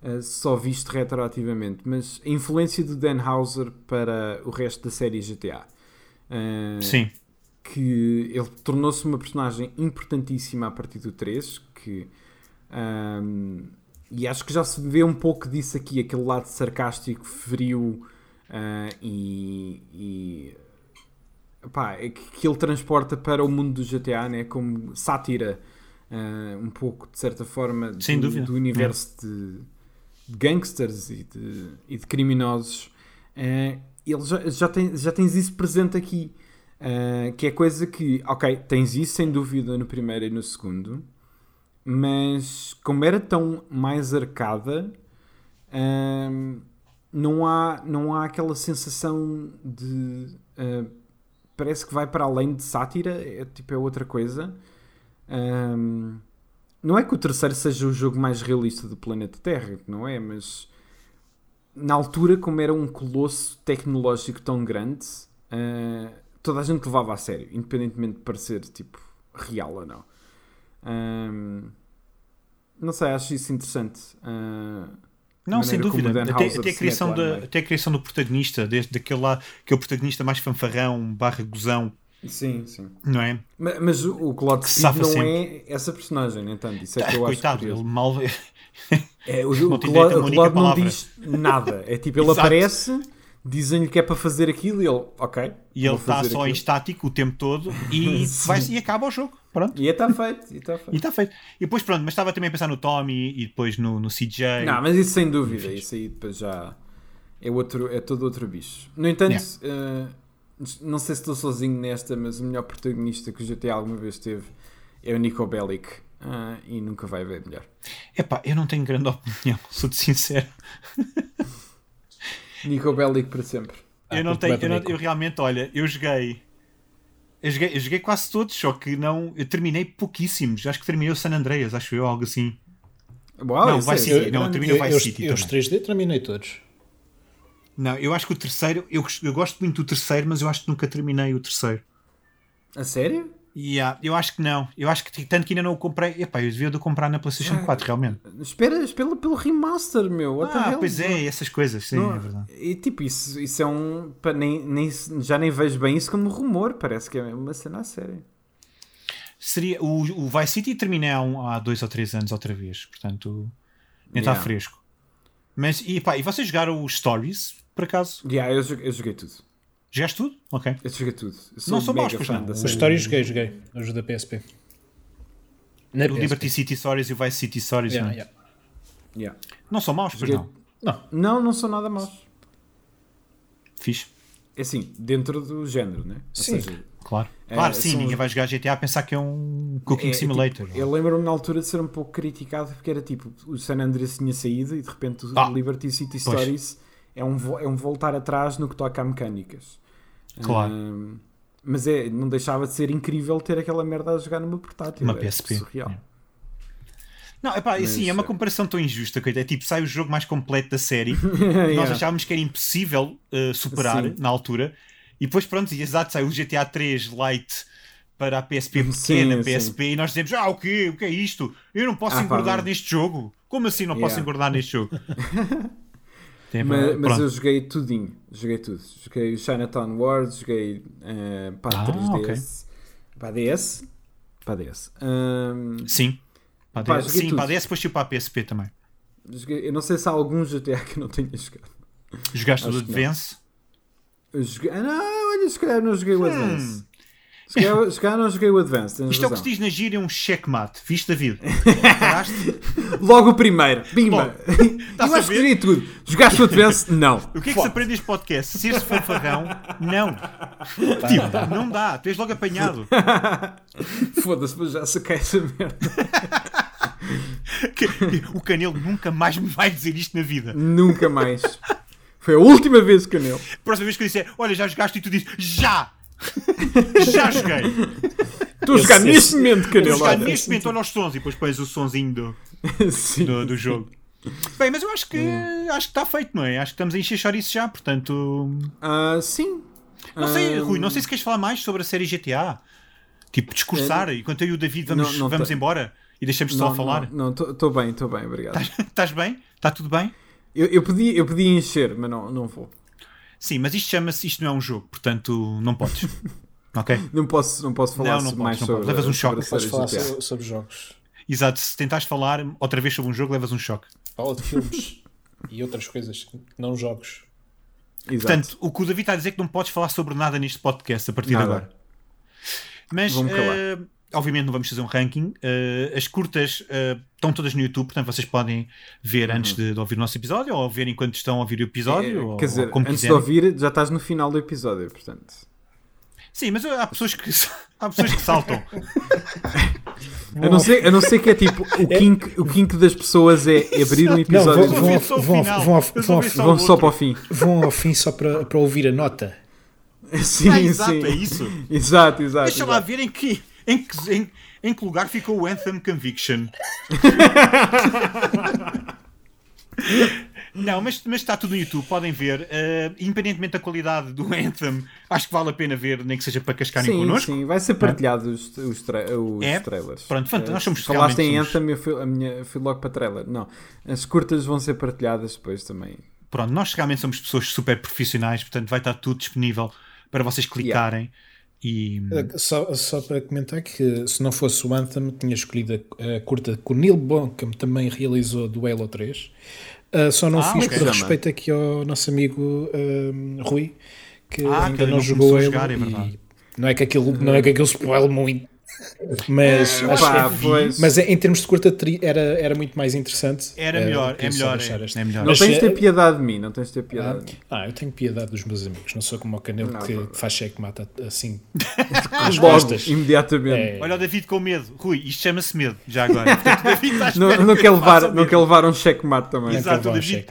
eh, só visto retroativamente, mas a influência do Dan Houser para o resto da série GTA. Ah, Sim, que ele tornou-se uma personagem importantíssima a partir do 3, que ahm, e acho que já se vê um pouco disso aqui, aquele lado sarcástico, frio ah, e, e pá, é que, ele transporta para o mundo do GTA, né, como sátira ah, um pouco de certa forma do, do universo de, de gangsters e de, e de criminosos. Ah, ele já, já, tem, já tens isso presente aqui. Uh, que é coisa que, ok, tens isso sem dúvida no primeiro e no segundo, mas como era tão mais arcada, um, não, há, não há aquela sensação de. uh, parece que vai para além de sátira, é, tipo, é outra coisa. Não é que o terceiro seja o jogo mais realista do planeta Terra, não é? Mas na altura, como era um colosso tecnológico tão grande, uh, toda a gente levava a sério, independentemente de parecer tipo real ou não. Um, não sei, acho isso interessante. Uh, não, sem dúvida. Até, até, a criação da, até a criação do protagonista, desde daquele lá, que é o protagonista mais fanfarrão, barra gozão. Sim, sim. Não é? Mas, mas o Claude Speed não sempre. é essa personagem, no entanto. Isso é que eu Coitado, acho ele mal. É, o, o, o não diz nada. É tipo, ele <laughs> aparece dizem-lhe que é para fazer aquilo e ele, ok. E ele está só aquilo. em estático o tempo todo e, <laughs> vai, e acaba o jogo. Pronto. E está feito. E está <laughs> feito. E, tá feito. e depois, pronto, mas estava também a pensar no Tommy e depois no, no CJ. Não, mas isso sem dúvida. Isso aí depois já é, outro, é todo outro bicho. No entanto, yeah. uh, não sei se estou sozinho nesta, mas o melhor protagonista que o GTA alguma vez teve é o Nico Bellic. Uh, e nunca vai haver melhor. Epá, eu não tenho grande opinião, <laughs> sou-te sincero. Nico Bellic para sempre. Ah, eu não tenho, eu, não, eu, realmente, olha, eu joguei, eu joguei. Eu joguei quase todos, só que não. Eu terminei pouquíssimos. Acho que terminei o San Andreas, acho eu, algo assim. Uau, não, vai City. Não, terminei o Vice City. Eu, os 3D terminei todos. Não, eu acho que o terceiro. Eu, eu gosto muito do terceiro, mas eu acho que nunca terminei o terceiro. A sério? Yeah, eu acho que não. Eu acho que tanto que ainda não o comprei. Epá, eu devia de comprar na PlayStation ah, 4, realmente. Espera, espera pelo remaster, meu. Ah, pois é, essas coisas, sim, não, é verdade. E tipo, isso, isso é um. Nem, nem, já nem vejo bem isso como rumor. Parece que é uma cena a sério. Seria, o, o Vice City terminei há, um, há dois ou três anos outra vez, portanto, nem está yeah. fresco. Mas, e pá, e vocês jogaram os Stories, por acaso? Yeah, eu joguei, eu joguei tudo. Jogaste tudo? Ok. Eu joguei tudo. Eu sou não sou maus, pois não. Histórias joguei, joguei. Os da PSP. Na o PSP. Liberty City Stories e o Vice City Stories. Yeah, não, yeah. Yeah. não são maus, pois não. Não. Não, não são nada maus. Fixe. É assim, dentro do género, né? Ou sim. Seja, claro. É, claro, sim, ninguém vai jogar GTA a pensar que é um Cooking é, Simulator. Tipo, eu lembro-me na altura de ser um pouco criticado porque era tipo, o San Andreas tinha saído e de repente o ah, Liberty City Stories é um, é um voltar atrás no que toca a mecânicas. Claro. mas é, não deixava de ser incrível ter aquela merda a jogar numa portátil. Uma PSP. É surreal. É. Não, epá, mas, sim, é uma comparação tão injusta. Que é tipo, sai o jogo mais completo da série. <laughs> yeah. Nós achávamos que era impossível uh, superar sim. na altura. E depois, pronto, e exato, sai o GTA 3 Lite para a PSP pequena, sim, PSP, sim. e nós dizemos: Ah, o quê? O que é isto? Eu não posso ah, engordar pá, neste jogo. Como assim não yeah. posso engordar neste jogo? <laughs> mas, mas eu joguei tudinho, joguei tudo. Joguei o Chinatown Wars, joguei uh, para ah, 3DS, okay. para DS, para DS. Um, sim, para pá, DS, sim, tudo. para DS, depois tive para a PSP também. Joguei, eu não sei se há algum GTA <laughs> que eu não tenha jogado. Jogaste o Advance? Joguei, ah, não, olha, se calhar não joguei o hum. Se calhar não joguei o Advanced. Isto razão. é o que se diz na gíria um checkmate. Viste, David? <laughs> Logo o primeiro. Bimba. Tá <laughs> eu acho que joguei tudo. Jogaste o Advanced? Não. O que é que se aprende neste podcast? Ser-se fanfarrão? Não. <laughs> Tipo, não dá. Tu és logo apanhado. Foda-se, mas já saquei essa merda. o Canelo nunca mais me vai dizer isto na vida. Nunca mais. Foi a última vez, Canelo. Próxima vez que eu disser, olha, já jogaste e tu dizes, já! Já joguei. Estou a jogar neste momento, Canelo. Estou a jogar neste momento, olha os sons e depois pões o sonzinho do, do, do, jogo. Bem, mas eu acho que hum. acho que está feito, não é? Acho que estamos a encher isso já, portanto. Uh, sim. Não sei, uh, Rui, não sei se queres falar mais sobre a série GTA. Tipo, discursar, uh, enquanto eu e o David vamos, não, não vamos embora e deixamos só a falar. Não, estou bem, estou bem, obrigado. Estás bem? Está tudo bem? Eu, eu, podia, eu podia encher, mas não, não vou. Sim, mas isto chama-se, isto não é um jogo, portanto não podes. <laughs> ok? Não posso, não posso falar não, não mais podes, sobre. Levas um choque. Não podes falar sobre, sobre, jogos. Exato, se tentares falar outra vez sobre um jogo, levas um choque. Fala de filmes e outras coisas, não jogos. Exato. Portanto, o que o David está a dizer é que não podes falar sobre nada neste podcast a partir nada. de agora. Mas uh, obviamente não vamos fazer um ranking. Uh, as curtas uh, estão todas no YouTube, portanto vocês podem ver uhum. antes de, de, ouvir o nosso episódio ou ver enquanto estão a ouvir o episódio. É, ou, quer dizer, antes quiserem. de ouvir já estás no final do episódio, portanto. Sim, mas há pessoas que, há pessoas que saltam. <laughs> A não, ser, a não ser que é tipo o <laughs> kink, o kink das pessoas é abrir um episódio não, vão, vão, vão, vão, vão, vão só para o fim. Vão ao fim só para, para ouvir a nota. <laughs> Sim, ah, exato, sim. é isso. Exato, exato. Deixa exato. lá ver em que em que, em, Em que lugar ficou o Anthem Conviction? <laughs> Não, mas, mas está tudo no YouTube, podem ver. Uh, independentemente da qualidade do Anthem, acho que vale a pena ver, nem que seja para cascarem sim, connosco. Sim, vai ser partilhado os, os, tra os é? trailers. Pronto, fantástico. nós somos Falaste em somos... Anthem, eu fui, a minha, fui logo para trailer. Não, as curtas vão ser partilhadas depois também. Pronto, nós realmente somos pessoas super profissionais, portanto vai estar tudo disponível para vocês clicarem. Yeah. E... Só, só para comentar que se não fosse o Anthem, tinha escolhido a, a curta que o Neil Blomkamp também realizou do Halo 3. Uh, só não ah, fiz por respeito aqui ao nosso amigo uh, Rui, que ah, ainda que não, jogou Halo. Jogar, é não é que aquilo, não é que aquilo spoil muito, mas, é, pá, que, mas em termos de curta era, era muito mais interessante. Era melhor, é melhor, é, é, melhor. Não tens de ter piedade de mim, não tens de ter piedade. Ah, de mim. ah, eu tenho piedade dos meus amigos, não sou como o Canelo não, que, que faz cheque mata assim <laughs> as costas. Imediatamente. É. Olha o David com medo. Rui, isto chama-se medo, já agora. Portanto, David não, não, quer levar, não quer levar um cheque mate também. Exato, um David.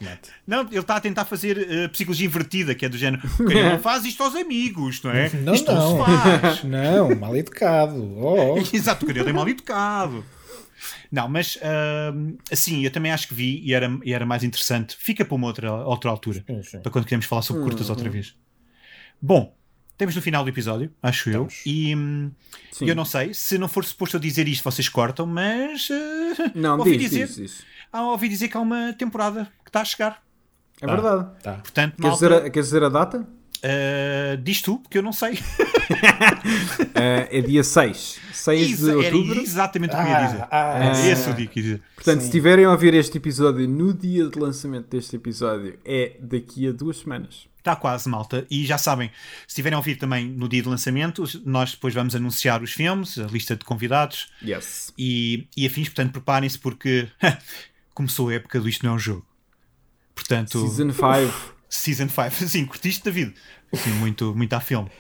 Não, ele está a tentar fazer uh, psicologia invertida, que é do género. O não <laughs> faz isto aos amigos, não é? Não, isto não. não se faz. Não, mal educado. Oh. <laughs> Exato, Canelo é mal educado. Não, mas uh, assim, eu também acho que vi e era, e era mais interessante. Fica para uma outra, outra altura, sim, sim. para quando queremos falar sobre curtas outra uhum. vez. Bom, temos no final do episódio, acho Estamos. eu. E hum, eu não sei, se não for suposto eu dizer isto, vocês cortam, mas. Uh, não, <laughs> ouvi diz, dizer, diz, diz. Ah, ouvi dizer que há uma temporada que está a chegar. É tá, verdade. Tá. Portanto, queres, malta, dizer a, queres dizer a data? Uh, diz tu, porque eu não sei. uh, <laughs> é dia 6. 6 Exa de outubro. Era exatamente o que eu ia dizer. Ah, ah, é esse o dia que ia dizer. Portanto, Sim. se estiverem a ouvir este episódio no dia de lançamento deste episódio, é daqui a duas semanas. Está quase, malta. E já sabem, se estiverem a ouvir também no dia de lançamento, nós depois vamos anunciar os filmes, a lista de convidados yes. e, e afins. Portanto, preparem-se porque <laughs> começou a época do Isto Não é um Jogo. Portanto, Season 5. Season 5. <laughs> Sim, curtiste, David? Sim, muito, muito a filme.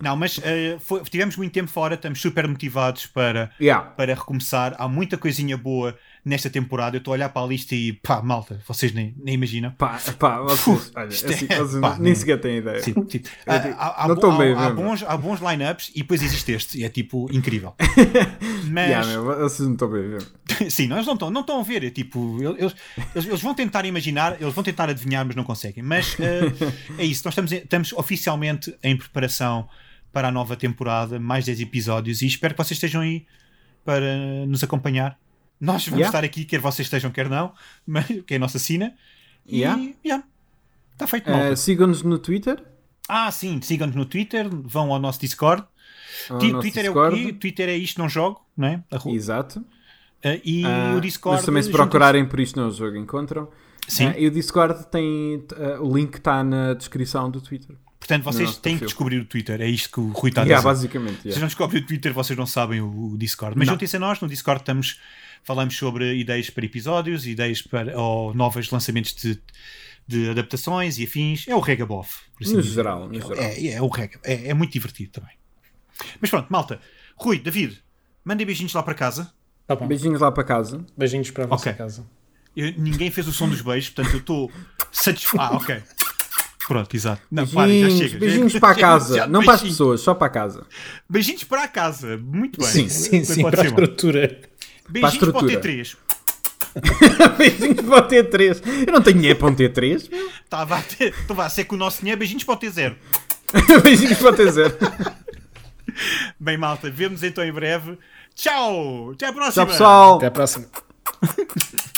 Não, mas uh, foi, tivemos muito tempo fora, estamos super motivados para, yeah. para recomeçar. Há muita coisinha boa nesta temporada. Eu estou a olhar para a lista e pá, malta, vocês nem, nem imaginam. Pá, pá, vocês, olha, assim, é, vocês pá, nem sequer têm ideia. Sim, tipo, há, há, há, bem, há, bons, há bons lineups e depois existe este, e é tipo incrível. <laughs> Mas yeah, meu, vocês não estão bem. <laughs> Sim, não, eles não estão, não a ver. É tipo, eles, eles, eles, vão tentar imaginar, eles vão tentar adivinhar, mas não conseguem. Mas uh, é isso, nós estamos, estamos oficialmente em preparação para a nova temporada, mais 10 episódios, e espero que vocês estejam aí para nos acompanhar nós vamos yeah. estar aqui, quer vocês estejam, quer não, <laughs> mas, que é a nossa sina. E yeah. yeah. está feito. Uh, sigam-nos no Twitter. Ah, sim, sigam-nos no Twitter, vão ao nosso Discord. Ao Twitter nosso é Discord. o quê? Twitter é isto, não jogo, não é? Exato. Uh, e uh, o Discord. Mas também se procurarem por isto não jogo encontram. Sim. Uh, e o Discord tem. o link está na descrição do Twitter. Portanto, vocês têm que descobrir o Twitter. É isto que o Rui está a dizer. Yeah, basicamente. Yeah. Se não descobrem o Twitter, vocês não sabem o, o Discord. Mas juntem-se a nós. No Discord estamos falamos sobre ideias para episódios, ideias para ou novos lançamentos de, de adaptações e afins. É o Regabof. Assim no geral, no geral. É, é, o Rega. É, é, muito divertido também. Mas pronto, malta. Rui, David, mandem beijinhos lá para casa. Tá beijinhos lá para casa. Beijinhos para a vossa okay. casa. Eu, ninguém fez o som dos beijos, portanto eu estou satisfeito. Ah, ok. Pronto, exato. Não, beijinhos, para, já chega. Beijinhos para a <laughs> casa, já, não para as pessoas, só para a casa. Beijinhos para a casa, muito bem. Sim, sim, sim, para a estrutura. Beijinhos para, para o T3. <laughs> beijinhos para o T3. Eu não tenho dinheiro para um T3. Estava a, ter, a ser que o nosso dinheiro é beijinhos para o T0. <laughs> beijinhos para o T0. Bem, malta, vemos então em breve. Tchau! Até à próxima! Tchau, pessoal! Até à próxima. <laughs>